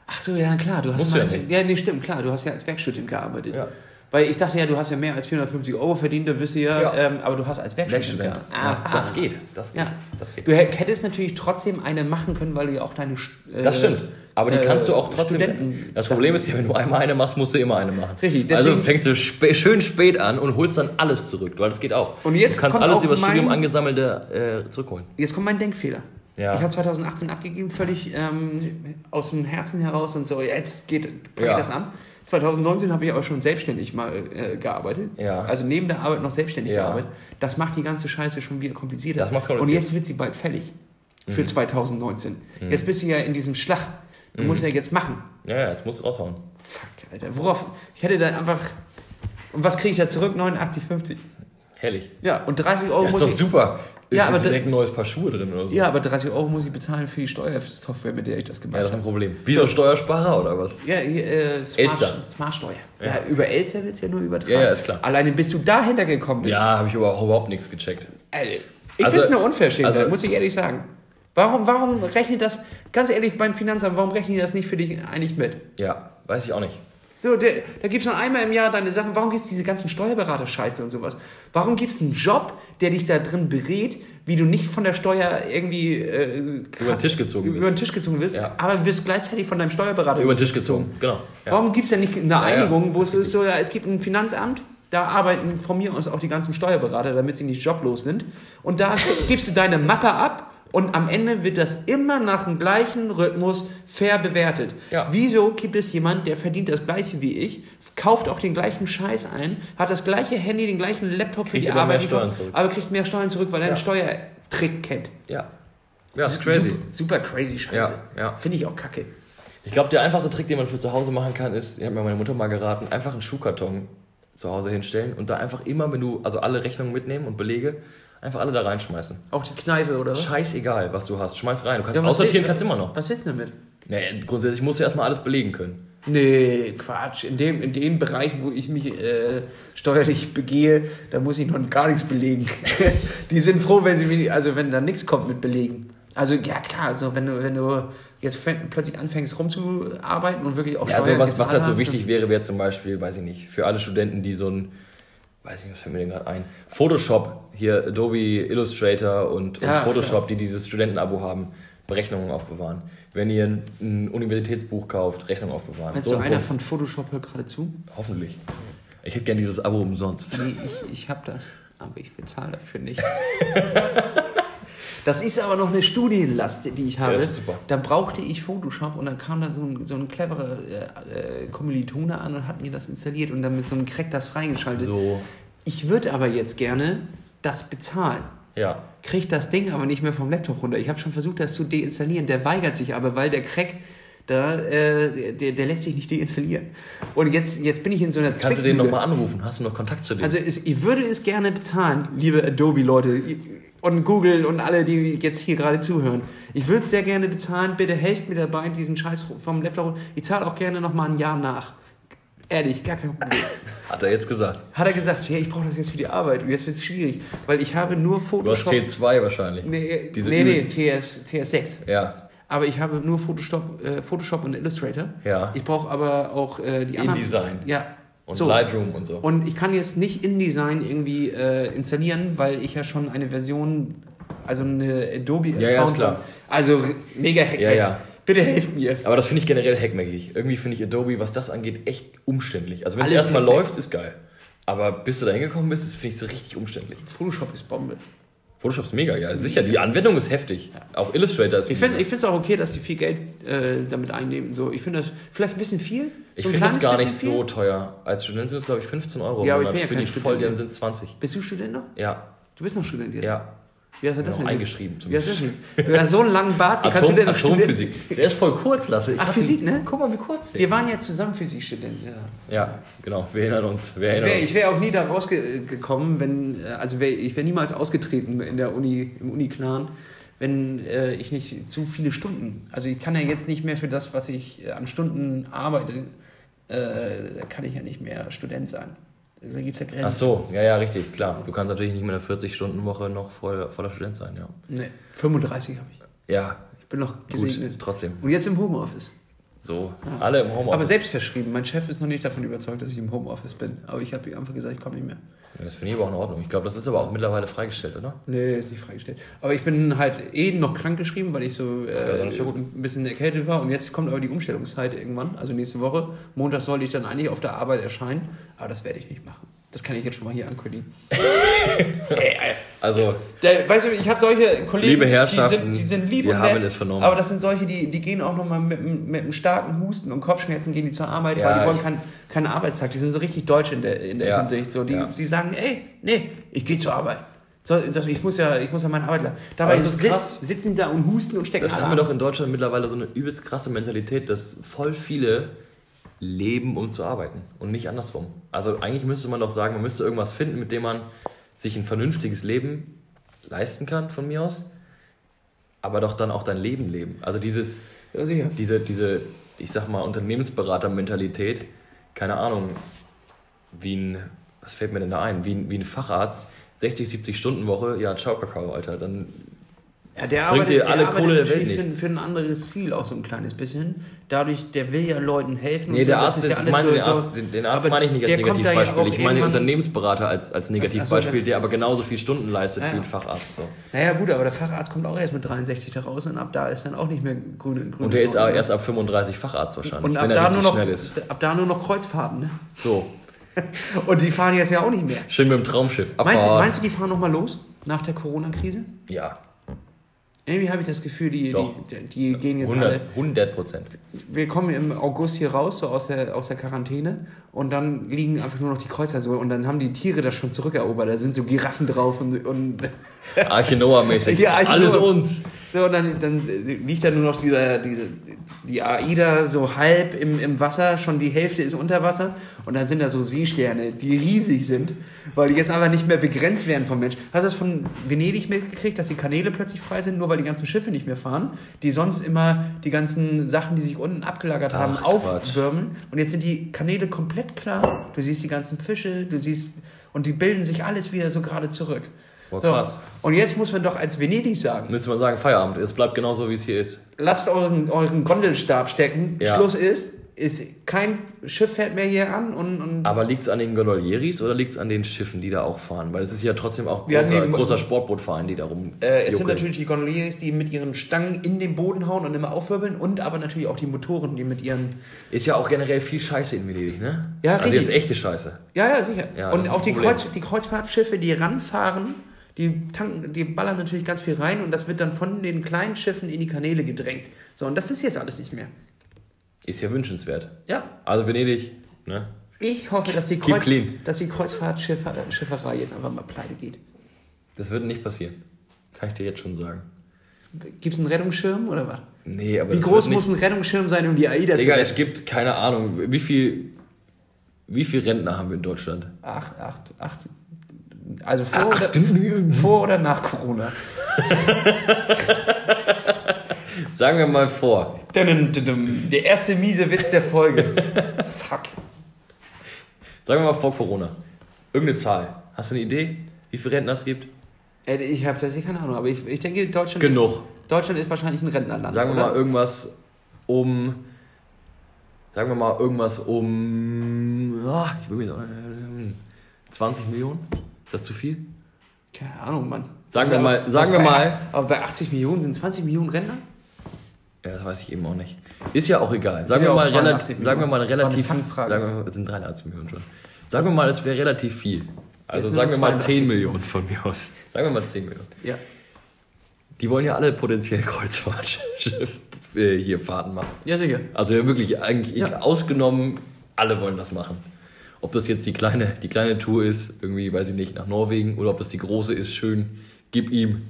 Ach so, ja klar, du hast Musst mal als, ja nee, stimmt, klar, du hast ja als Werkstudent gearbeitet. Ja. Weil ich dachte ja, du hast ja mehr als 450 Euro verdient, dann bist du ja, Ja. Ähm, aber du hast als Werkstudent, Werkstudent. gearbeitet. Ja, das geht. Das geht. Ja. Das geht. Du hä- hättest natürlich trotzdem eine machen können, weil du ja auch deine äh, Das stimmt. Aber die äh, kannst du auch trotzdem. Studenten das Problem ist ja, wenn du einmal eine machst, musst du immer eine machen. Richtig, Also deswegen- fängst du spä schön spät an und holst dann alles zurück, weil das geht auch. Und jetzt du kannst alles über das Studium angesammelte äh, zurückholen. Jetzt kommt mein Denkfehler. Ja. Ich habe 2018 abgegeben, völlig ähm, aus dem Herzen heraus und so, jetzt geht pack Ja. das an. 2019 habe ich aber schon selbstständig mal äh, gearbeitet. Ja. Also neben der Arbeit noch selbstständig Ja. gearbeitet. Das macht die ganze Scheiße schon wieder komplizierter. Das macht's und kompliziert. jetzt wird sie bald fällig. Für Mhm. 2019. Jetzt bist du ja in diesem Schlag. Du musst ja jetzt machen. Ja, jetzt musst du raushauen. Fuck, Alter. Worauf? Ich hätte dann einfach. Und was kriege ich da zurück? 89,50. Herrlich. Ja, und 30 Euro Das ist doch ich. super. Ja, aber direkt ein neues Paar Schuhe drin oder so. Ja, aber 30 Euro muss ich bezahlen für die Steuersoftware, mit der ich das gemacht Ja, das habe. ist ein Problem. Wie so ein Steuersparer oder was? Ja, äh, Smart. Smartsteuer. Ja. Ja. über Elster wird es ja nur übertragen. Ja, ja, ist klar. Alleine bis du dahinter gekommen bist. Ja, habe ich aber auch überhaupt nichts gecheckt. Alter, ich Also- finde es eine Unverschämtheit, also- muss ich ehrlich sagen. Warum, warum rechnet das, ganz ehrlich, beim Finanzamt, warum rechnen die das nicht für dich eigentlich mit? Ja, weiß ich auch nicht. So, der, da gibst du nur einmal im Jahr deine Sachen. Warum gibst du diese ganzen Steuerberater-Scheiße und sowas? Warum gibst du einen Job, der dich da drin berät, wie du nicht von der Steuer irgendwie äh, Über den Tisch gezogen über wirst. den Tisch gezogen wirst, Ja. aber wirst gleichzeitig von deinem Steuerberater Über den Tisch gezogen, genau. Ja. Warum gibt es denn nicht eine ja. Einigung, wo es ist so, ja, es gibt ein Finanzamt, da arbeiten von mir aus auch die ganzen Steuerberater, damit sie nicht joblos sind. Und da gibst du deine Mappe ab und am Ende wird das immer nach dem gleichen Rhythmus fair bewertet. Ja. Wieso gibt es jemanden, der verdient das gleiche wie ich, kauft auch den gleichen Scheiß ein, hat das gleiche Handy, den gleichen Laptop für Kriegt die aber mehr Arbeit, Steuern gekauft, zurück. aber kriegt mehr Steuern zurück, weil er einen Ja. Steuertrick kennt. Ja. Ja, ist crazy. Super, super crazy Scheiße. Ja, ja. Finde ich auch kacke. Ich glaube, der einfachste Trick, den man für zu Hause machen kann, ist, ich habe mir meine Mutter mal geraten, einfach einen Schuhkarton zu Hause hinstellen und da einfach immer, wenn du, also alle Rechnungen mitnehmen und Belege, einfach alle da reinschmeißen. Auch die Kneipe, oder? Scheißegal, was du hast. Schmeiß rein. Du kannst Ja, aussortieren kannst immer noch. Was willst du damit? Naja, grundsätzlich musst du erstmal alles belegen können. Nee, Quatsch. In, dem, in den Bereichen, wo ich mich äh, steuerlich begehe, da muss ich noch gar nichts belegen. die sind froh, wenn sie mir, also wenn da nichts kommt mit Belegen. Also ja klar, also wenn du, wenn du jetzt plötzlich anfängst rumzuarbeiten und wirklich auch Ja, also was, was halt so wichtig wäre, wäre zum Beispiel, weiß ich nicht, für alle Studenten, die so ein, weiß nicht, was fällt mir denn gerade ein, Photoshop, hier Adobe Illustrator und, und Ja, Photoshop, die dieses Studentenabo haben, Rechnungen aufbewahren. Wenn ihr ein Universitätsbuch kauft, Rechnungen aufbewahren. Meinst So du, ein einer von Photoshop hört gerade zu? Hoffentlich. Ich hätte gern dieses Abo umsonst. Nee, ich, ich hab das, aber ich bezahle dafür nicht. Das ist aber noch eine Studienlast, die ich habe. das ist super. Da brauchte ich Photoshop und dann kam da so ein, so ein cleverer äh, äh, Kommilitone an und hat mir das installiert und dann mit so einem Crack das freigeschaltet. So, Ich würde aber jetzt gerne das bezahlen. ja. Krieg das Ding aber nicht mehr vom Laptop runter. Ich habe schon versucht, das zu deinstallieren. Der weigert sich aber, weil der Crack, da, äh, der, der lässt sich nicht deinstallieren. Und jetzt, jetzt bin ich in so einer Kannst du den nochmal anrufen? Hast du noch Kontakt zu dem? Also es, ich würde es gerne bezahlen, liebe Adobe-Leute und Google und alle, die jetzt hier gerade zuhören. Ich würde es sehr gerne bezahlen. Bitte helft mir dabei, diesen Scheiß vom Laptop. Ich zahle auch gerne noch mal ein Jahr nach. Ehrlich, gar kein Problem. Hat er jetzt gesagt. Hat er gesagt, ja, ich brauche das jetzt für die Arbeit. Und jetzt wird es schwierig, weil ich habe nur Du hast Photoshop. C2 wahrscheinlich. nee, Diese nee, nee, CS, CS6. Ja, Aber ich habe nur Photoshop, äh, Photoshop und Illustrator. ja. Ich brauche aber auch äh, die anderen. InDesign. Ja. Und so. Lightroom und so. Und ich kann jetzt nicht InDesign irgendwie äh, installieren, weil ich ja schon eine Version, also eine Adobe Ja, ja, ist klar. Also mega hack. Ja, ja. Bitte helft mir. Aber das finde ich generell hackmäckig. Irgendwie finde ich Adobe, was das angeht, echt umständlich. Also wenn es erstmal läuft, ist geil. Aber bis du da hingekommen bist, das finde ich so richtig umständlich. Photoshop ist Bombe. Photoshop ist mega, ja. Sicher, die Anwendung ist heftig. Auch Illustrator ist Ich finde es auch okay, dass die viel Geld äh, damit einnehmen. So, ich finde das vielleicht ein bisschen viel. Ich so finde das gar nicht bisschen so viel. teuer. Als Student sind es, glaube ich, 15 Euro. Ja, aber ich bin ja Für kein die Student Volljährigen mehr. sind es 20. Bist du Student noch? Ja, Du bist noch Student jetzt? ja. Wie hast du das denn? eingeschrieben Wie hast du das denn? So einen langen Bart, wie kannst du Atom, denn? Atomphysik. Der ist voll kurz, Lasse. Ich Ach, Physik, ne? Guck mal, wie kurz Wir waren ja zusammen Physikstudent, ja. Ja, genau. Wir erinnern uns. Wir Ich erinnern wäre uns. wär auch nie da rausgekommen, wenn, äh, also wär, ich wäre niemals ausgetreten in der Uni, im Uniclan, wenn äh, ich nicht zu viele Stunden, also ich kann ja jetzt nicht mehr für das, was ich äh, an Stunden arbeite, äh, kann ich ja nicht mehr Student sein. Da gibt es ja Grenzen. Ach so, ja, ja, richtig, klar. Du kannst natürlich nicht mit einer 40-Stunden-Woche noch voll, voller Student sein, ja. Nee, 35 habe ich. Ja, Ich bin noch gesegnet. gut, trotzdem. Und jetzt im Homeoffice. So, alle im Homeoffice. Aber selbst verschrieben. Mein Chef ist noch nicht davon überzeugt, dass ich im Homeoffice bin. Aber ich habe ihm einfach gesagt, ich komme nicht mehr. Ja, Das finde ich aber auch in Ordnung. Ich glaube, das ist aber auch mittlerweile freigestellt, oder? Nee, ist nicht freigestellt. Aber ich bin halt eh noch krank geschrieben, weil ich so äh, ja ein bisschen erkältet war. Und jetzt kommt aber die Umstellungszeit irgendwann, also nächste Woche. Montag soll ich dann eigentlich auf der Arbeit erscheinen. Aber das werde ich nicht machen. Das kann ich jetzt schon mal hier ankündigen. Also, Der, weißt du, ich habe solche Kollegen, Liebe Herrschaften, die sind, die sind lieb Sie und haben nett, es vernommen. aber das sind solche, die, die gehen auch nochmal mit, einem- mit einem starken Husten und Kopfschmerzen gehen die zur Arbeit, Ja, weil die wollen keinen keinen Arbeitstag. Die sind so richtig deutsch in der, in der Ja, Hinsicht. So, die, ja. die sagen, ey, nee, ich gehe zur Arbeit. So, das, ich, muss ja, ich muss ja meine Arbeit leisten. Dabei Aber das ist krass. sitzen die da und husten und stecken das haben wir doch in Deutschland mittlerweile so eine übelst krasse Mentalität, dass voll viele leben, um zu arbeiten und nicht andersrum. Also eigentlich müsste man doch sagen, man müsste irgendwas finden, mit dem man sich ein vernünftiges Leben leisten kann, von mir aus, aber doch dann auch dein Leben leben. Also dieses, Ja, diese, diese, ich sag mal, Unternehmensberater-Mentalität, keine Ahnung, wie ein, was fällt mir denn da ein, wie ein, wie ein Facharzt, 60, 70 Stunden Woche, ja, ciao Kakao, Alter, dann Ja, der Bringt arbeitet, dir der alle arbeitet Kohle der Welt für, nichts. für ein anderes Ziel auch so ein kleines bisschen. Dadurch, der will ja Leuten helfen. Nee, und der so, Arzt, ist ja ich meine so- den Arzt, den, den Arzt meine ich nicht als der ja Negativbeispiel. auch ich meine den Unternehmensberater als, als Negativbeispiel, der aber genauso viel Stunden leistet Ja, wie ja. ein Facharzt. So. Naja, gut, aber der Facharzt kommt auch erst mit 63 da raus und ab da ist dann auch nicht mehr grüne. grüne Und der ist Laune. aber erst ab 35 Facharzt wahrscheinlich, und ab wenn er da, richtig nur noch, schnell ist. ab da nur noch Kreuzfahrten. Ne? So, Und die fahren jetzt ja auch nicht mehr. schön mit dem Traumschiff. Meinst meinst du, die fahren nochmal los nach der Corona-Krise? Ja, Irgendwie habe ich das Gefühl, die, die, die gehen jetzt alle. 100, 100 Prozent. Wir kommen im August hier raus, so aus der, aus der Quarantäne, und dann liegen einfach nur noch die Kreuzer so, und dann haben die Tiere das schon zurückerobert. Da sind so Giraffen drauf und. und Arche Noah-mäßig. Ja, Arche Alles uns. So, und dann, dann liegt da nur noch dieser, die, die AIDA so halb im, im Wasser, schon die Hälfte ist unter Wasser. Und dann sind da so Seesterne, die riesig sind, weil die jetzt einfach nicht mehr begrenzt werden vom Mensch. Hast du das von Venedig mitgekriegt, dass die Kanäle plötzlich frei sind, nur weil die ganzen Schiffe nicht mehr fahren, die sonst immer die ganzen Sachen, die sich unten abgelagert haben, Ach, Quatsch. aufwürmen. Und jetzt sind die Kanäle komplett klar. Du siehst die ganzen Fische, du siehst, und die bilden sich alles wieder so gerade zurück. Boah, So. krass. Und jetzt muss man doch als Venedig sagen, Müsste man sagen, Feierabend. Es bleibt genauso, wie es hier ist. lasst euren, euren Gondelstab stecken. Ja. Schluss ist, ist kein Schiff fährt mehr hier an und, und Aber liegt es an den Gondolieris oder liegt es an den Schiffen, die da auch fahren? Weil es ist ja trotzdem auch Ja, großer, nee, großer Sportbootverein, die da rum. äh, es sind natürlich die Gondoliers, die mit ihren Stangen in den Boden hauen und immer aufwirbeln und aber natürlich auch die Motoren, die mit ihren Ist ja auch generell viel Scheiße in Venedig, ne? Ja, also richtig. jetzt echte Scheiße. Ja, ja, sicher. Ja, und auch die. Kreuz, die Kreuzfahrtschiffe, die ranfahren, die, tanken, die ballern natürlich ganz viel rein und das wird dann von den kleinen Schiffen in die Kanäle gedrängt. So, und das ist jetzt alles nicht mehr. Ist ja wünschenswert. Ja. Also Venedig, ne? Ich hoffe, dass die, Kreuz, dass die Kreuzfahrtschifferei jetzt einfach mal pleite geht. Das wird nicht passieren. Kann ich dir jetzt schon sagen. Gibt es einen Rettungsschirm oder was? Nee, aber Wie groß muss ein Rettungsschirm sein, um die AIDA Digga, zu es gibt keine Ahnung, wie viel, wie viel Rentner haben wir in Deutschland? Acht, acht, acht. Also vor, Acht. oder, vor oder nach Corona? Sagen wir mal vor. Der erste miese Witz der Folge. Fuck. Sagen wir mal vor Corona. Irgendeine Zahl. Hast du eine Idee, wie viele Rentner es gibt? Äh, Ich habe hier keine Ahnung, aber ich, ich denke, Deutschland Genug. ist, Deutschland ist wahrscheinlich ein Rentnerland. Sagen wir oder? mal irgendwas um. Sagen wir mal irgendwas um. ah, ich will mich, äh, 20 Millionen? Ist das zu viel? Keine Ahnung, Mann. Sagen wir mal- aber- sagen wir bei mal- Aber bei 80 Millionen sind 20 Millionen Rentner? Ja, das weiß ich eben auch nicht. Ist ja auch egal. Sagen wir, auch mal 82 relativ, sagen wir mal relativ. Sagen wir mal, es sind 83 Millionen schon. Sagen wir mal, es wäre relativ viel. Also sagen wir mal 10 82 Millionen von mir aus. Sagen wir mal 10 Millionen. Ja. Die wollen ja alle potenziell Kreuzfahrt äh, hier Fahrten machen. Ja, sicher. Also ja wirklich eigentlich Ja. ausgenommen, alle wollen das machen. Ob das jetzt die kleine, die kleine Tour ist, irgendwie, weiß ich nicht, nach Norwegen, oder ob das die große ist, schön, gib ihm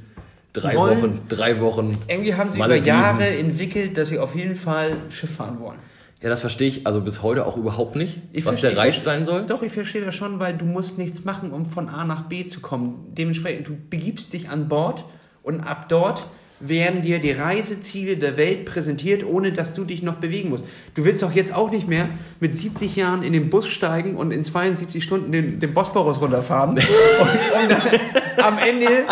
drei wollen- Wochen, drei Wochen. Irgendwie haben sie Malediven. über Jahre entwickelt, dass sie auf jeden Fall Schiff fahren wollen. Ja, das verstehe ich also bis heute auch überhaupt nicht, Ich was der Reiz ich sein soll. Doch, ich verstehe das schon, weil du musst nichts machen, um von A nach B zu kommen. Dementsprechend, du begibst dich an Bord und ab dort werden dir die Reiseziele der Welt präsentiert, ohne dass du dich noch bewegen musst. Du willst doch jetzt auch nicht mehr mit 70 Jahren in den Bus steigen und in 72 Stunden den, den Bosporus runterfahren und, und dann am Ende...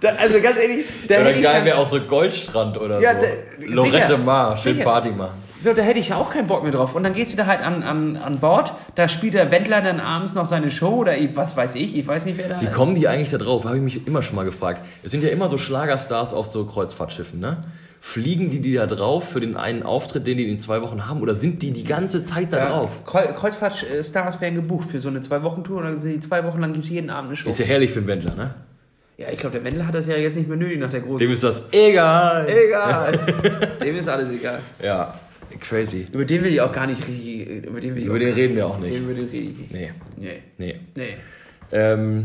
da, also ganz ehrlich, da Oder hätte geil wäre auch so Goldstrand oder Ja, so. da- Lorette sicher, Mar, schön sicher. Party machen. So, da hätte ich ja auch keinen Bock mehr drauf. Und dann gehst du da halt an, an, an Bord, da spielt der Wendler dann abends noch seine Show oder ich, was weiß ich, ich weiß nicht, wer da Wie kommen die eigentlich da drauf? Habe ich mich immer schon mal gefragt. Es sind ja immer so Schlagerstars auf so Kreuzfahrtschiffen, ne? Fliegen die die da drauf für den einen Auftritt, den die in zwei Wochen haben? Oder sind die die ganze Zeit da ja, drauf? Kreu- Kreuzfahrtstars werden gebucht für so eine Zwei-Wochen-Tour und dann sind die zwei Wochen lang gibt es jeden Abend eine Show. Ist ja herrlich für einen Wendler, ne? Ja, ich glaube, der Wendler hat das ja jetzt nicht mehr nötig nach der großen. Dem ist das egal. egal. Dem ist alles egal. Ja, crazy. Über den will ich auch gar nicht richtig. Über den, will ich Über den reden wir auch nicht. Den über den rede ich nicht. Nee, Nee. nee. Nee. Ähm,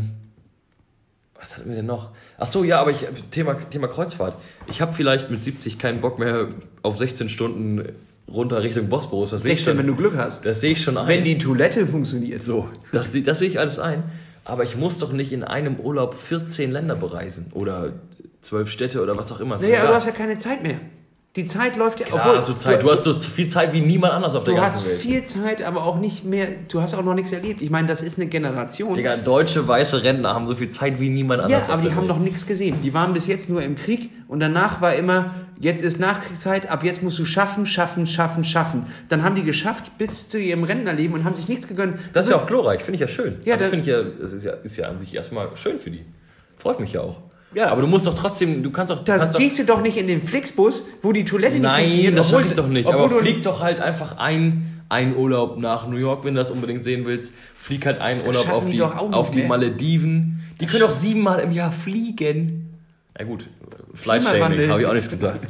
was hatten wir denn noch? Ach so, ja, aber ich, Thema, Thema Kreuzfahrt. Ich habe vielleicht mit 70 keinen Bock mehr auf 16 Stunden runter Richtung Bosporus. Das sehe ich 16, schon, wenn du Glück hast. das sehe ich schon ein. Wenn die Toilette funktioniert. So, das, das sehe ich alles ein. Aber ich muss doch nicht in einem Urlaub 14 Länder bereisen oder 12 Städte oder was auch immer. Doch aber du hast ja keine Zeit mehr. Die Zeit läuft ja. Klar, hast du Zeit. Du hast so viel Zeit wie niemand anders auf der Du ganzen hast Welt. viel Zeit, aber auch nicht mehr. Du hast auch noch nichts erlebt. Ich meine, das ist eine Generation. Digga, deutsche weiße Rentner haben so viel Zeit wie niemand ja, anders. auf aber die der haben Welt. noch nichts gesehen. Die waren bis jetzt nur im Krieg und danach war immer, jetzt ist Nachkriegszeit, ab jetzt musst du schaffen, schaffen, schaffen, schaffen. Dann haben die geschafft bis zu ihrem Rentnerleben und haben sich nichts gegönnt. Das ist ja auch glorreich, finde ich ja schön. Ja, Ja, das da- finde ich ja, das ist ja, ist ja an sich erstmal schön für die. Freut mich ja auch. Ja. Aber du musst doch trotzdem, du kannst doch. Da kannst doch gehst du doch nicht in den Flixbus, wo die Toilette nicht Nein, funktioniert. das obwohl- sag ich doch nicht. Aber flieg doch halt einfach ein, ein Urlaub nach New York, wenn du das unbedingt sehen willst. Flieg halt einen Urlaub auf die die, doch nicht auf die. Malediven. Die können doch siebenmal im Jahr fliegen. Na gut, Flight Shaming Klimawandel. habe ich auch nichts gesagt.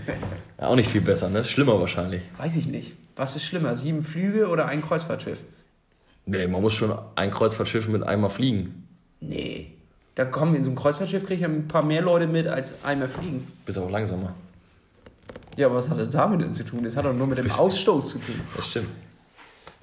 Ja, auch nicht viel besser, ne? Schlimmer wahrscheinlich. Weiß ich nicht. Was ist schlimmer, sieben Flüge oder ein Kreuzfahrtschiff? Nee, man muss schon ein Kreuzfahrtschiff mit einmal fliegen. Nee. Da kommen wir in so ein Kreuzfahrtschiff, kriege ich ein paar mehr Leute mit als einmal fliegen. Bist aber auch langsamer. Ja, aber was hat das damit denn zu tun? Das hat doch nur mit dem Ausstoß zu tun. Das stimmt.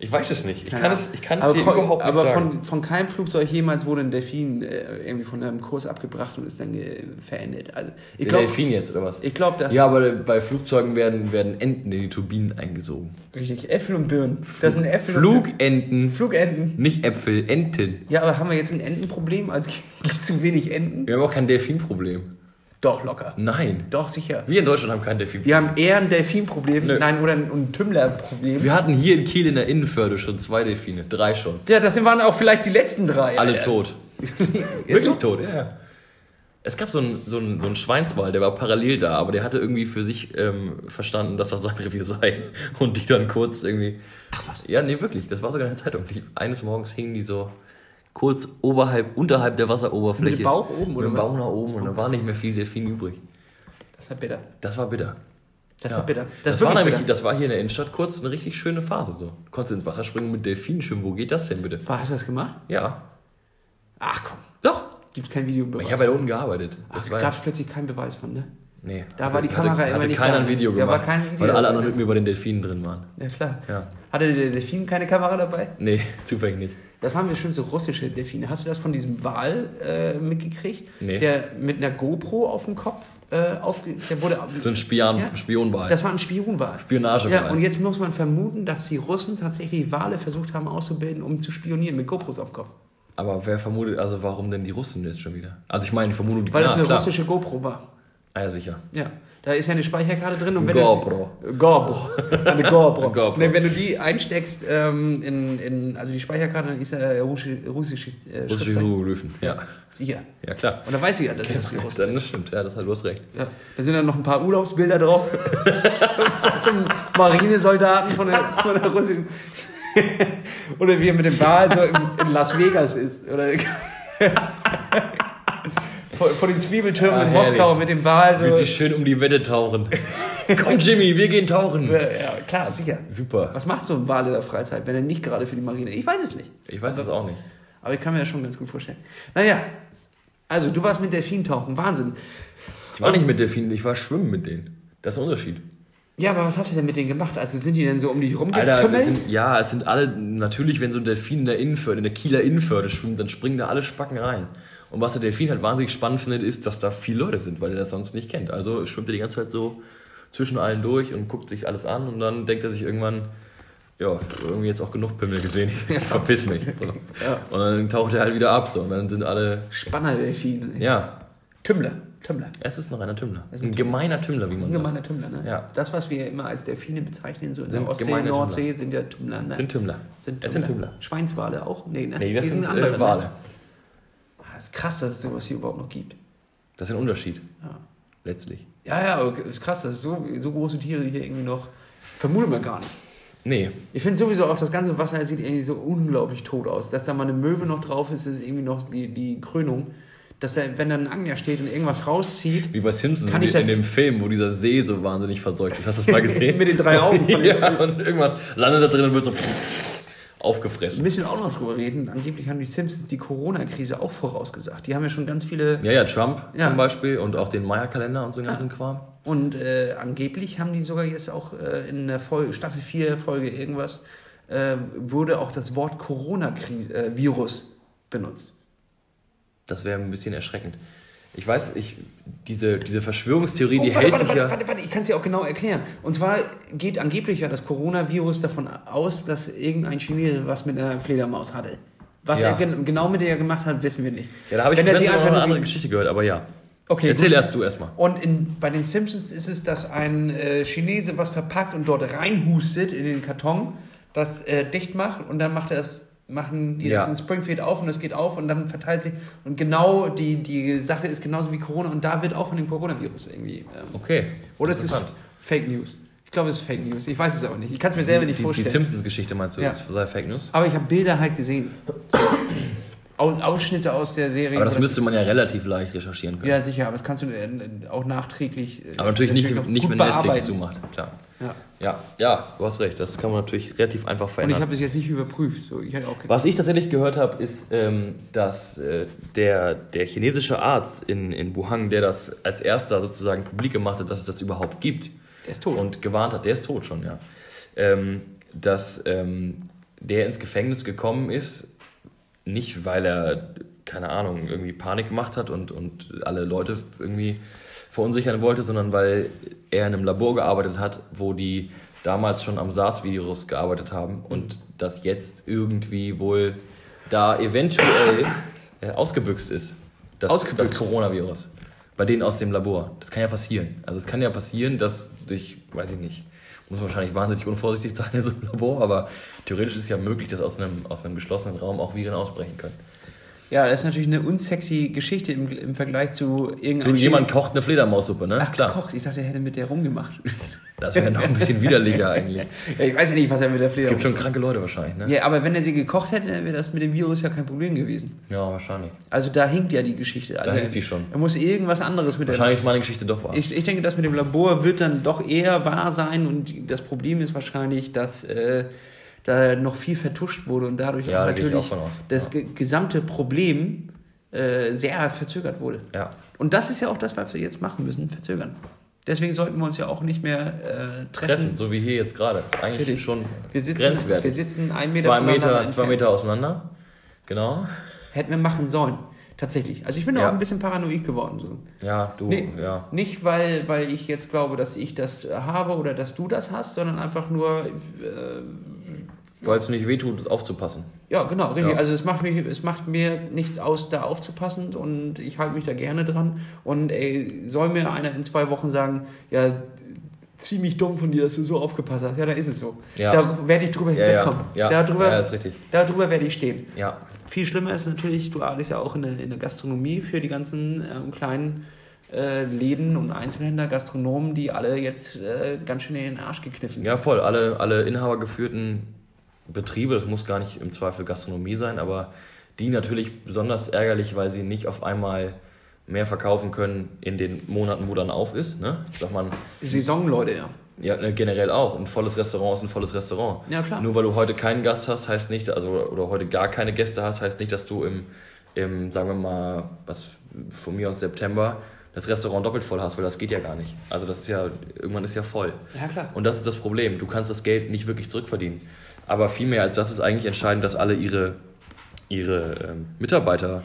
Ich weiß es nicht. Ich Keine kann Ahnung. es, ich kann es aber dir überhaupt nicht aber sagen. von, von keinem Flugzeug jemals wurde ein Delfin äh, irgendwie von einem Kurs abgebracht und ist dann äh, verendet. Also ich Der glaube, Delfin jetzt, oder was? ich glaub, dass Ja, aber bei Flugzeugen werden, werden Enten in die Turbinen eingesogen. richtig Äpfel und Birnen. Das sind Äpfel und Birnen. Flugenten, Flugenten. nicht Äpfel, Enten. Ja, aber haben wir jetzt ein Entenproblem? Also gibt es zu wenig Enten? Wir haben auch kein Delfinproblem. Doch, locker. Nein. Doch, sicher. Wir in Deutschland haben kein Delfinproblem. Wir haben eher ein Delfinproblem, Nö. nein, oder ein, ein Tümmlerproblem. Wir hatten hier in Kiel in der Innenförde schon zwei Delfine. Drei schon. Ja, das waren auch vielleicht die letzten drei. Alle Alter. tot. Wirklich so? tot, ja. ja. Es gab so einen, so, einen, so einen Schweinswal, der war parallel da, aber der hatte irgendwie für sich ähm, verstanden, dass das sein Revier sei. Und die dann kurz irgendwie. Ach was. Ja, nee, wirklich. Das war sogar in der Zeitung. Die, eines Morgens hingen die so kurz oberhalb, unterhalb der Wasseroberfläche. Mit dem Bauch oben, oder Mit dem? Bauch nach oben und da war nicht mehr viel Delfin übrig. Das war bitter. Das war bitter. Das Ja. war bitter. Das, ist war nämlich, bitter. das war hier in der Innenstadt kurz eine richtig schöne Phase so. Konntest du ins Wasser springen und mit Delfinen schwimmen. Wo geht das denn bitte? War, hast du das gemacht? Ja. Ach komm, Doch. gibt kein Videobeweis. Ich habe ja da unten gearbeitet. Das Ach, war gab es plötzlich keinen Beweis von, ne? Nee. Da war die Kamera hatte, immer hatte nicht keiner da. ein Video Da gemacht. war kein Video Weil alle anderen mit mir bei den Delfinen drin waren. Ja, klar. Ja. Hatte der Delfin keine Kamera dabei? Nee, zufällig nicht. Das waren bestimmt so russische Delfine. Hast du das von diesem Wal äh, mitgekriegt? Nee. Der mit einer GoPro auf dem Kopf äh, aufge... Der wurde, So ein Spion, Ja. Spionwahl. das war ein Spionwal. Spionagewal. Ja, und jetzt muss man vermuten, dass die Russen tatsächlich Wale versucht haben auszubilden, um zu spionieren mit GoPros auf dem Kopf. Aber wer vermutet, also warum denn die Russen jetzt schon wieder? Also ich meine, die Vermutung, die Weil das eine klar. russische GoPro war. Ah, ja, sicher. Ja, da ist ja eine Speicherkarte drin und wenn GoPro. du GoPro, eine GoPro. GoPro. Ne, wenn du die einsteckst ähm, in, in also die Speicherkarte, dann ist ja russische russische äh, Russische Schriftzeichen. Hieroglyphen. Ja. Sicher. Ja, klar. Und da weiß ich ja, dass das die Russen. Dann das stimmt, ja, das hat du hast recht. Ja, da sind dann noch ein paar Urlaubsbilder drauf zum Marinesoldaten von der, von der russischen. Oder wie er mit dem Wal so in, in Las Vegas ist. Oder vor, vor den Zwiebeltürmen Ah, in herrlich. Moskau mit dem Wal so. Will sich schön um die Wette tauchen. Komm, Jimmy, wir gehen tauchen. Ja, klar, sicher. Super. Was macht so ein Wal in der Freizeit, wenn er nicht gerade für die Marine? Ich weiß es nicht. Ich weiß das auch nicht. Aber ich kann mir das schon ganz gut vorstellen. Naja, also du warst mit Delfintauchen, Wahnsinn. Ich war nicht mit Delfinen, ich war schwimmen mit denen. Das ist ein Unterschied. Ja, aber was hast du denn mit denen gemacht? Also sind die denn so um dich es sind, ja, es sind alle, natürlich, wenn so ein Delfin in der Innenförde, in der Kieler Innenförde schwimmt, dann springen da alle Spacken rein. Und was der Delfin halt wahnsinnig spannend findet, ist, dass da viele Leute sind, weil er das sonst nicht kennt. Also schwimmt er die ganze Zeit so zwischen allen durch und guckt sich alles an und dann denkt er sich irgendwann, ja, irgendwie jetzt auch genug Pimmel gesehen, ich verpiss mich. So. Ja. Und dann taucht er halt wieder ab so, und dann sind alle, Spannerdelfin. ja, Tümmler. Tümmler. es ist ein reiner Tümmler. Ein ein gemeiner Tümmler, wie man Ein sagt. gemeiner Tümmler, ne? Ja. Das, was wir immer als Delfine bezeichnen, so in Sind der Ostsee, Nordsee, sind ja Tümmler, ne? Sind Tümmler. Sind Es sind Tümmler. Schweinswale auch? Nee, ne? Nee, das Die sind, andere, äh, Wale. Ne? Ist krass, dass es sowas hier überhaupt noch gibt. Das ist ein Unterschied, Ja, letztlich. ja, ja okay, ist krass, dass es so, so große Tiere hier irgendwie noch. Vermutet man gar nicht. Nee, Ich finde sowieso auch, das ganze Wasser sieht irgendwie so unglaublich tot aus. Dass da mal eine Möwe noch drauf ist, ist irgendwie noch die, die Krönung. Dass da, wenn da ein Angler steht und irgendwas rauszieht, Wie bei Simpsons Kann in, ich das- in dem Film, wo dieser See so wahnsinnig verseucht ist. Hast du das mal gesehen? Mit den drei Augen ja, und irgendwas landet da drin und wird so aufgefressen. müssen wir auch noch drüber reden. Angeblich haben die Simpsons die Corona-Krise auch vorausgesagt. Die haben ja schon ganz viele. Ja, ja, Trump Ja. zum Beispiel und auch den Maya-Kalender und so einen ganzen Kram. Und äh, angeblich haben die sogar jetzt auch äh, in der Folge, Staffel 4, Folge irgendwas, äh, wurde auch das Wort Corona-Virus benutzt. Das wäre ein bisschen erschreckend. Ich weiß, ich, diese, diese Verschwörungstheorie, die Oh, warte, hält warte, sich warte, ja. warte, warte, ich kann es dir auch genau erklären. Und zwar geht angeblich ja das Coronavirus davon aus, dass irgendein Chinese was mit einer Fledermaus hatte. Was Ja. er gen genau mit der gemacht hat, wissen wir nicht. Ja, da habe ich Wenn er sie einfach eine andere Geschichte gehört, aber ja. Okay, Erzähl gut. erst du erstmal. Und in, bei den Simpsons ist es, dass ein äh, Chinese was verpackt und dort reinhustet in den Karton, das äh, dicht macht und dann macht er es, machen die das Ja. in Springfield auf und es geht auf und dann verteilt sich. Und genau die, die Sache ist genauso wie Corona und da wird auch von dem Coronavirus irgendwie. Ähm, Okay. oder es ist. Fake News. Ich glaube, es ist Fake News. Ich weiß es auch nicht. Ich kann es mir selber nicht die, die vorstellen. Simpsons-Geschichte meinst du, Ja. das sei Fake News? Aber ich habe Bilder halt gesehen. Aus, Ausschnitte aus der Serie. Aber das müsste man ja relativ leicht recherchieren können. Ja, sicher, aber das kannst du äh, auch nachträglich. äh, Aber natürlich nicht, noch nicht gut wenn Netflix zumacht, klar. Ja. Ja, ja, du hast recht. Das kann man natürlich relativ einfach Und ich verändern. habe das jetzt nicht überprüft. So, ich Was ich tatsächlich gehört habe, ist, ähm, dass äh, der, der chinesische Arzt in, in Wuhan, der das als erster sozusagen publik gemacht hat, dass es das überhaupt gibt Der ist tot. und gewarnt hat, der ist tot schon, ja, ähm, dass ähm, der ins Gefängnis gekommen ist, nicht weil er, keine Ahnung, irgendwie Panik gemacht hat und, und alle Leute irgendwie verunsichern wollte, sondern weil er in einem Labor gearbeitet hat, wo die damals schon am SARS-Virus gearbeitet haben und das jetzt irgendwie wohl da eventuell äh, ausgebüxt ist. Das, Ausgebüxt. das Coronavirus. Bei denen aus dem Labor. Das kann ja passieren. Also es kann ja passieren, dass durch, weiß ich nicht, muss wahrscheinlich wahnsinnig unvorsichtig sein in so einem Labor, aber theoretisch ist es ja möglich, dass aus einem, aus einem geschlossenen Raum auch Viren ausbrechen können. Ja, das ist natürlich eine unsexy Geschichte im, im Vergleich zu So irgendeinem. jemand kocht eine Fledermaussuppe, ne? Ach, Klar. gekocht. Ich dachte, er hätte mit der rumgemacht. Das wäre noch ein bisschen widerlicher eigentlich. ja, ich weiß ja nicht, was er mit der Es Fledermaus gibt schon kranke Leute wahrscheinlich, ne? Ja, aber wenn er sie gekocht hätte, dann wäre das mit dem Virus ja kein Problem gewesen. Ja, wahrscheinlich. Also da hinkt ja die Geschichte. Also hinkt sie schon. Er muss irgendwas anderes mit der. Wahrscheinlich ist meine Geschichte doch wahr. Ich, ich denke, das mit dem Labor wird dann doch eher wahr sein und das Problem ist wahrscheinlich, dass äh, da noch viel vertuscht wurde und dadurch Ja, natürlich auch von aus. das Ja. ge gesamte Problem äh, sehr verzögert wurde. Ja. Und das ist ja auch das, was wir jetzt machen müssen, verzögern. Deswegen sollten wir uns ja auch nicht mehr äh, treffen. Treffen, so wie hier jetzt gerade. Eigentlich Richtig. schon Wir sitzen, grenzwertig. wir sitzen einen Meter zwei, Meter, zwei. Meter auseinander. Genau. Hätten wir machen sollen. Tatsächlich. Also ich bin Ja. auch ein bisschen paranoid geworden. So. Ja, du, Nee, ja. Nicht, weil, weil ich jetzt glaube, dass ich das habe oder dass du das hast, sondern einfach nur, äh, Weil es nicht wehtut, aufzupassen. ja, genau, richtig. Ja. Also es macht, mich, es macht mir nichts aus, da aufzupassen und ich halte mich da gerne dran. Und ey, soll mir einer in zwei Wochen sagen, ja, ziemlich dumm von dir, dass du so aufgepasst hast. Ja, dann ist es so. Ja. Da werde ich drüber Ja, ja. hinwegkommen. Ja, Darüber, ja, ist richtig. darüber werde ich stehen. Ja. Viel schlimmer ist natürlich, du arbeitest ja auch in der, in der Gastronomie für die ganzen ähm, kleinen äh, Läden und Einzelhändler, Gastronomen, die alle jetzt äh, ganz schön in den Arsch gekniffen sind. Ja, voll. Alle, alle inhabergeführten Betriebe, das muss gar nicht im Zweifel Gastronomie sein, aber die natürlich besonders ärgerlich, weil sie nicht auf einmal mehr verkaufen können in den Monaten, wo dann auf ist. Ne? Sag mal, Saisonleute, ja. ja, ne, generell auch. Ein volles Restaurant ist ein volles Restaurant. Ja, klar. Nur weil du heute keinen Gast hast, heißt nicht, also oder heute gar keine Gäste hast, heißt nicht, dass du im, im sagen wir mal, was von mir aus September das Restaurant doppelt voll hast, weil das geht ja gar nicht. Also das ist ja, irgendwann ist ja voll. Ja, klar. Und das ist das Problem. Du kannst das Geld nicht wirklich zurückverdienen. Aber viel mehr als das ist eigentlich entscheidend, dass alle ihre, ihre ähm, Mitarbeiter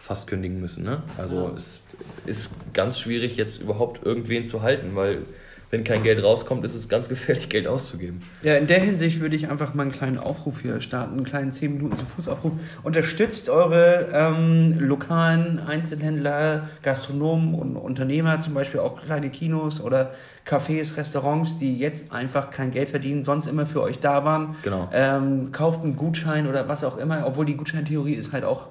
fast kündigen müssen. Ne? Also es ist ganz schwierig, jetzt überhaupt irgendwen zu halten, weil wenn kein Geld rauskommt, ist es ganz gefährlich, Geld auszugeben. Ja, in der Hinsicht würde ich einfach mal einen kleinen Aufruf hier starten, einen kleinen 10 Minuten zu Fuß Aufruf. Unterstützt eure ähm, lokalen Einzelhändler, Gastronomen und Unternehmer, zum Beispiel auch kleine Kinos oder Cafés, Restaurants, die jetzt einfach kein Geld verdienen, sonst immer für euch da waren. Genau. Ähm, kauft einen Gutschein oder was auch immer, obwohl die Gutscheintheorie ist halt auch,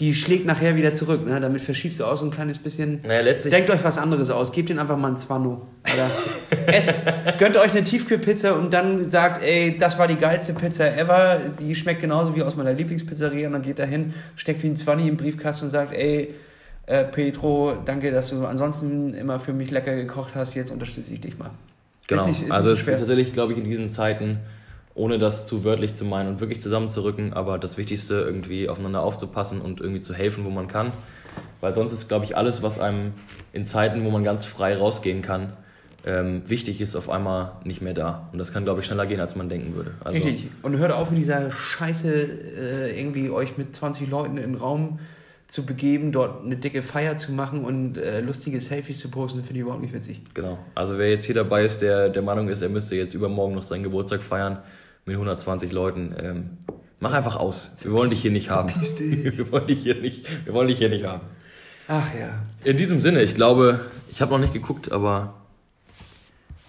die schlägt nachher wieder zurück. Ne? Damit verschiebst du auch so ein kleines bisschen. Naja, letztlich- Denkt euch was anderes aus, gebt ihnen einfach mal ein Zwanno. Oder esst, gönnt euch eine Tiefkühlpizza und dann sagt, ey, das war die geilste Pizza ever, die schmeckt genauso wie aus meiner Lieblingspizzeria und dann geht er hin, steckt wie ein Zwanni im Briefkasten und sagt, ey, äh, Petro, danke, dass du ansonsten immer für mich lecker gekocht hast, jetzt unterstütze ich dich mal. Genau. Ist nicht, ist also es ist tatsächlich, glaube ich, in diesen Zeiten, ohne das zu wörtlich zu meinen und wirklich zusammenzurücken, aber das Wichtigste, irgendwie aufeinander aufzupassen und irgendwie zu helfen, wo man kann. Weil sonst ist, glaube ich, alles, was einem in Zeiten, wo man ganz frei rausgehen kann, ähm, wichtig ist, auf einmal nicht mehr da. Und das kann, glaube ich, schneller gehen, als man denken würde. Also, Richtig. Und hört auf mit dieser Scheiße, äh, irgendwie euch mit 20 Leuten in den Raum zu begeben, dort eine dicke Feier zu machen und äh, lustige Selfies zu posten, finde ich überhaupt nicht witzig. Genau. Also wer jetzt hier dabei ist, der der Meinung ist, er müsste jetzt übermorgen noch seinen Geburtstag feiern mit 120 Leuten, ähm, mach einfach aus. Wir wollen dich hier nicht haben. Wir wollen dich hier nicht, wir wollen dich hier nicht haben. Ach ja. In diesem Sinne, ich glaube, ich habe noch nicht geguckt, aber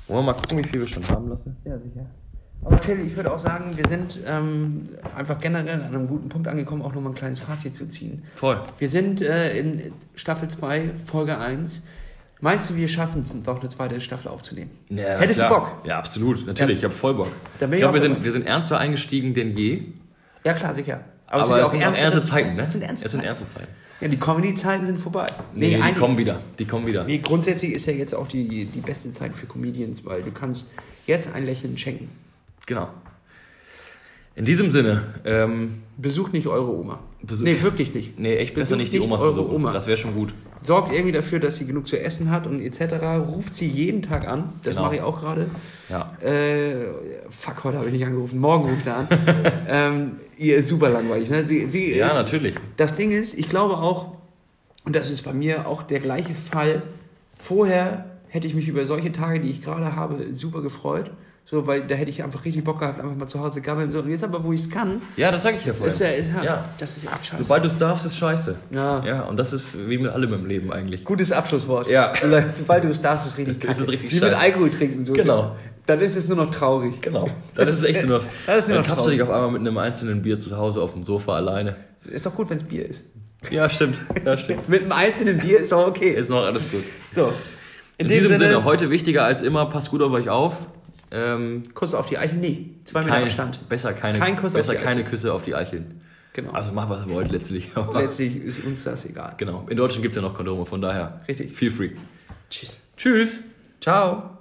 wollen wir mal gucken, wie viel wir schon haben lassen? Ja, sicher. Aber Till, ich würde auch sagen, wir sind ähm, einfach generell an einem guten Punkt angekommen, auch nochmal ein kleines Fazit zu ziehen. Voll. Wir sind äh, in Staffel 2, Folge 1. Meinst du, wir schaffen es, noch eine zweite Staffel aufzunehmen? Ja, Hättest du klar. Bock? Ja, absolut. Natürlich, Ja. ich habe voll Bock. Ich glaube, wir sind, wir sind ernster eingestiegen denn je. Ja, klar, sicher. Aber es Aber es auch sind auch ernste- Zeiten. Das sind ernste Es sind Zeiten. ernste Zeiten. Ja, die Comedy-Zeiten sind vorbei. Nee, die eigentlich- kommen wieder. Die kommen wieder. Nee, grundsätzlich ist ja jetzt auch die, die beste Zeit für Comedians, weil du kannst jetzt ein Lächeln schenken. Genau. In diesem Sinne, ähm, Besucht nicht eure Oma. Besuch- Nee, wirklich nicht. nee, echt besser nicht die nicht Omas eure besuchen. Oma. Das wäre schon gut. Sorgt irgendwie dafür, dass sie genug zu essen hat und etc. Ruft sie jeden Tag an. Das Genau. mache ich auch gerade. Ja. Äh, fuck, heute habe ich nicht angerufen. Morgen ruft er an. ähm, ihr ist super langweilig. Ne? Sie, sie Ja, ist, natürlich. Das Ding ist, ich glaube auch, und das ist bei mir auch der gleiche Fall, vorher hätte ich mich über solche Tage, die ich gerade habe, super gefreut. So, weil da hätte ich einfach richtig Bock gehabt, einfach mal zu Hause gammeln. So. Und jetzt aber, wo ich es kann, Ja, das sage ich ja vorher. ist ja, ist ja, Ja. das ist echt scheiße. Sobald du es darfst, ist scheiße. Ja. Ja, und das ist wie mit allem im Leben eigentlich. Gutes Abschlusswort. Ja. Sobald- du es darfst, ist richtig Ist es kacke. richtig Wie mit scheiße. Alkohol trinken. So. Genau. Dann ist es nur noch traurig. Genau. Dann ist es echt nur noch. Das ist nur dann noch tappst du dich auf einmal mit einem einzelnen Bier zu Hause auf dem Sofa alleine. Ist doch gut, wenn es Bier ist. Ja, stimmt. Ja, stimmt. Mit einem einzelnen Bier ist doch okay. Ist noch alles gut. So. In, diesem Sinne, heute wichtiger als immer, passt gut auf euch auf. Ähm, Kuss auf die Eichel. Nee, zwei Meter Abstand. besser keine, Kein Kuss auf besser die keine Küsse auf die Eicheln. Genau. Also macht was ihr wollt letztlich. Letztlich ist uns das egal. genau. In Deutschland gibt es ja noch Kondome, von daher. Richtig. Feel free. Tschüss. Tschüss. Ciao.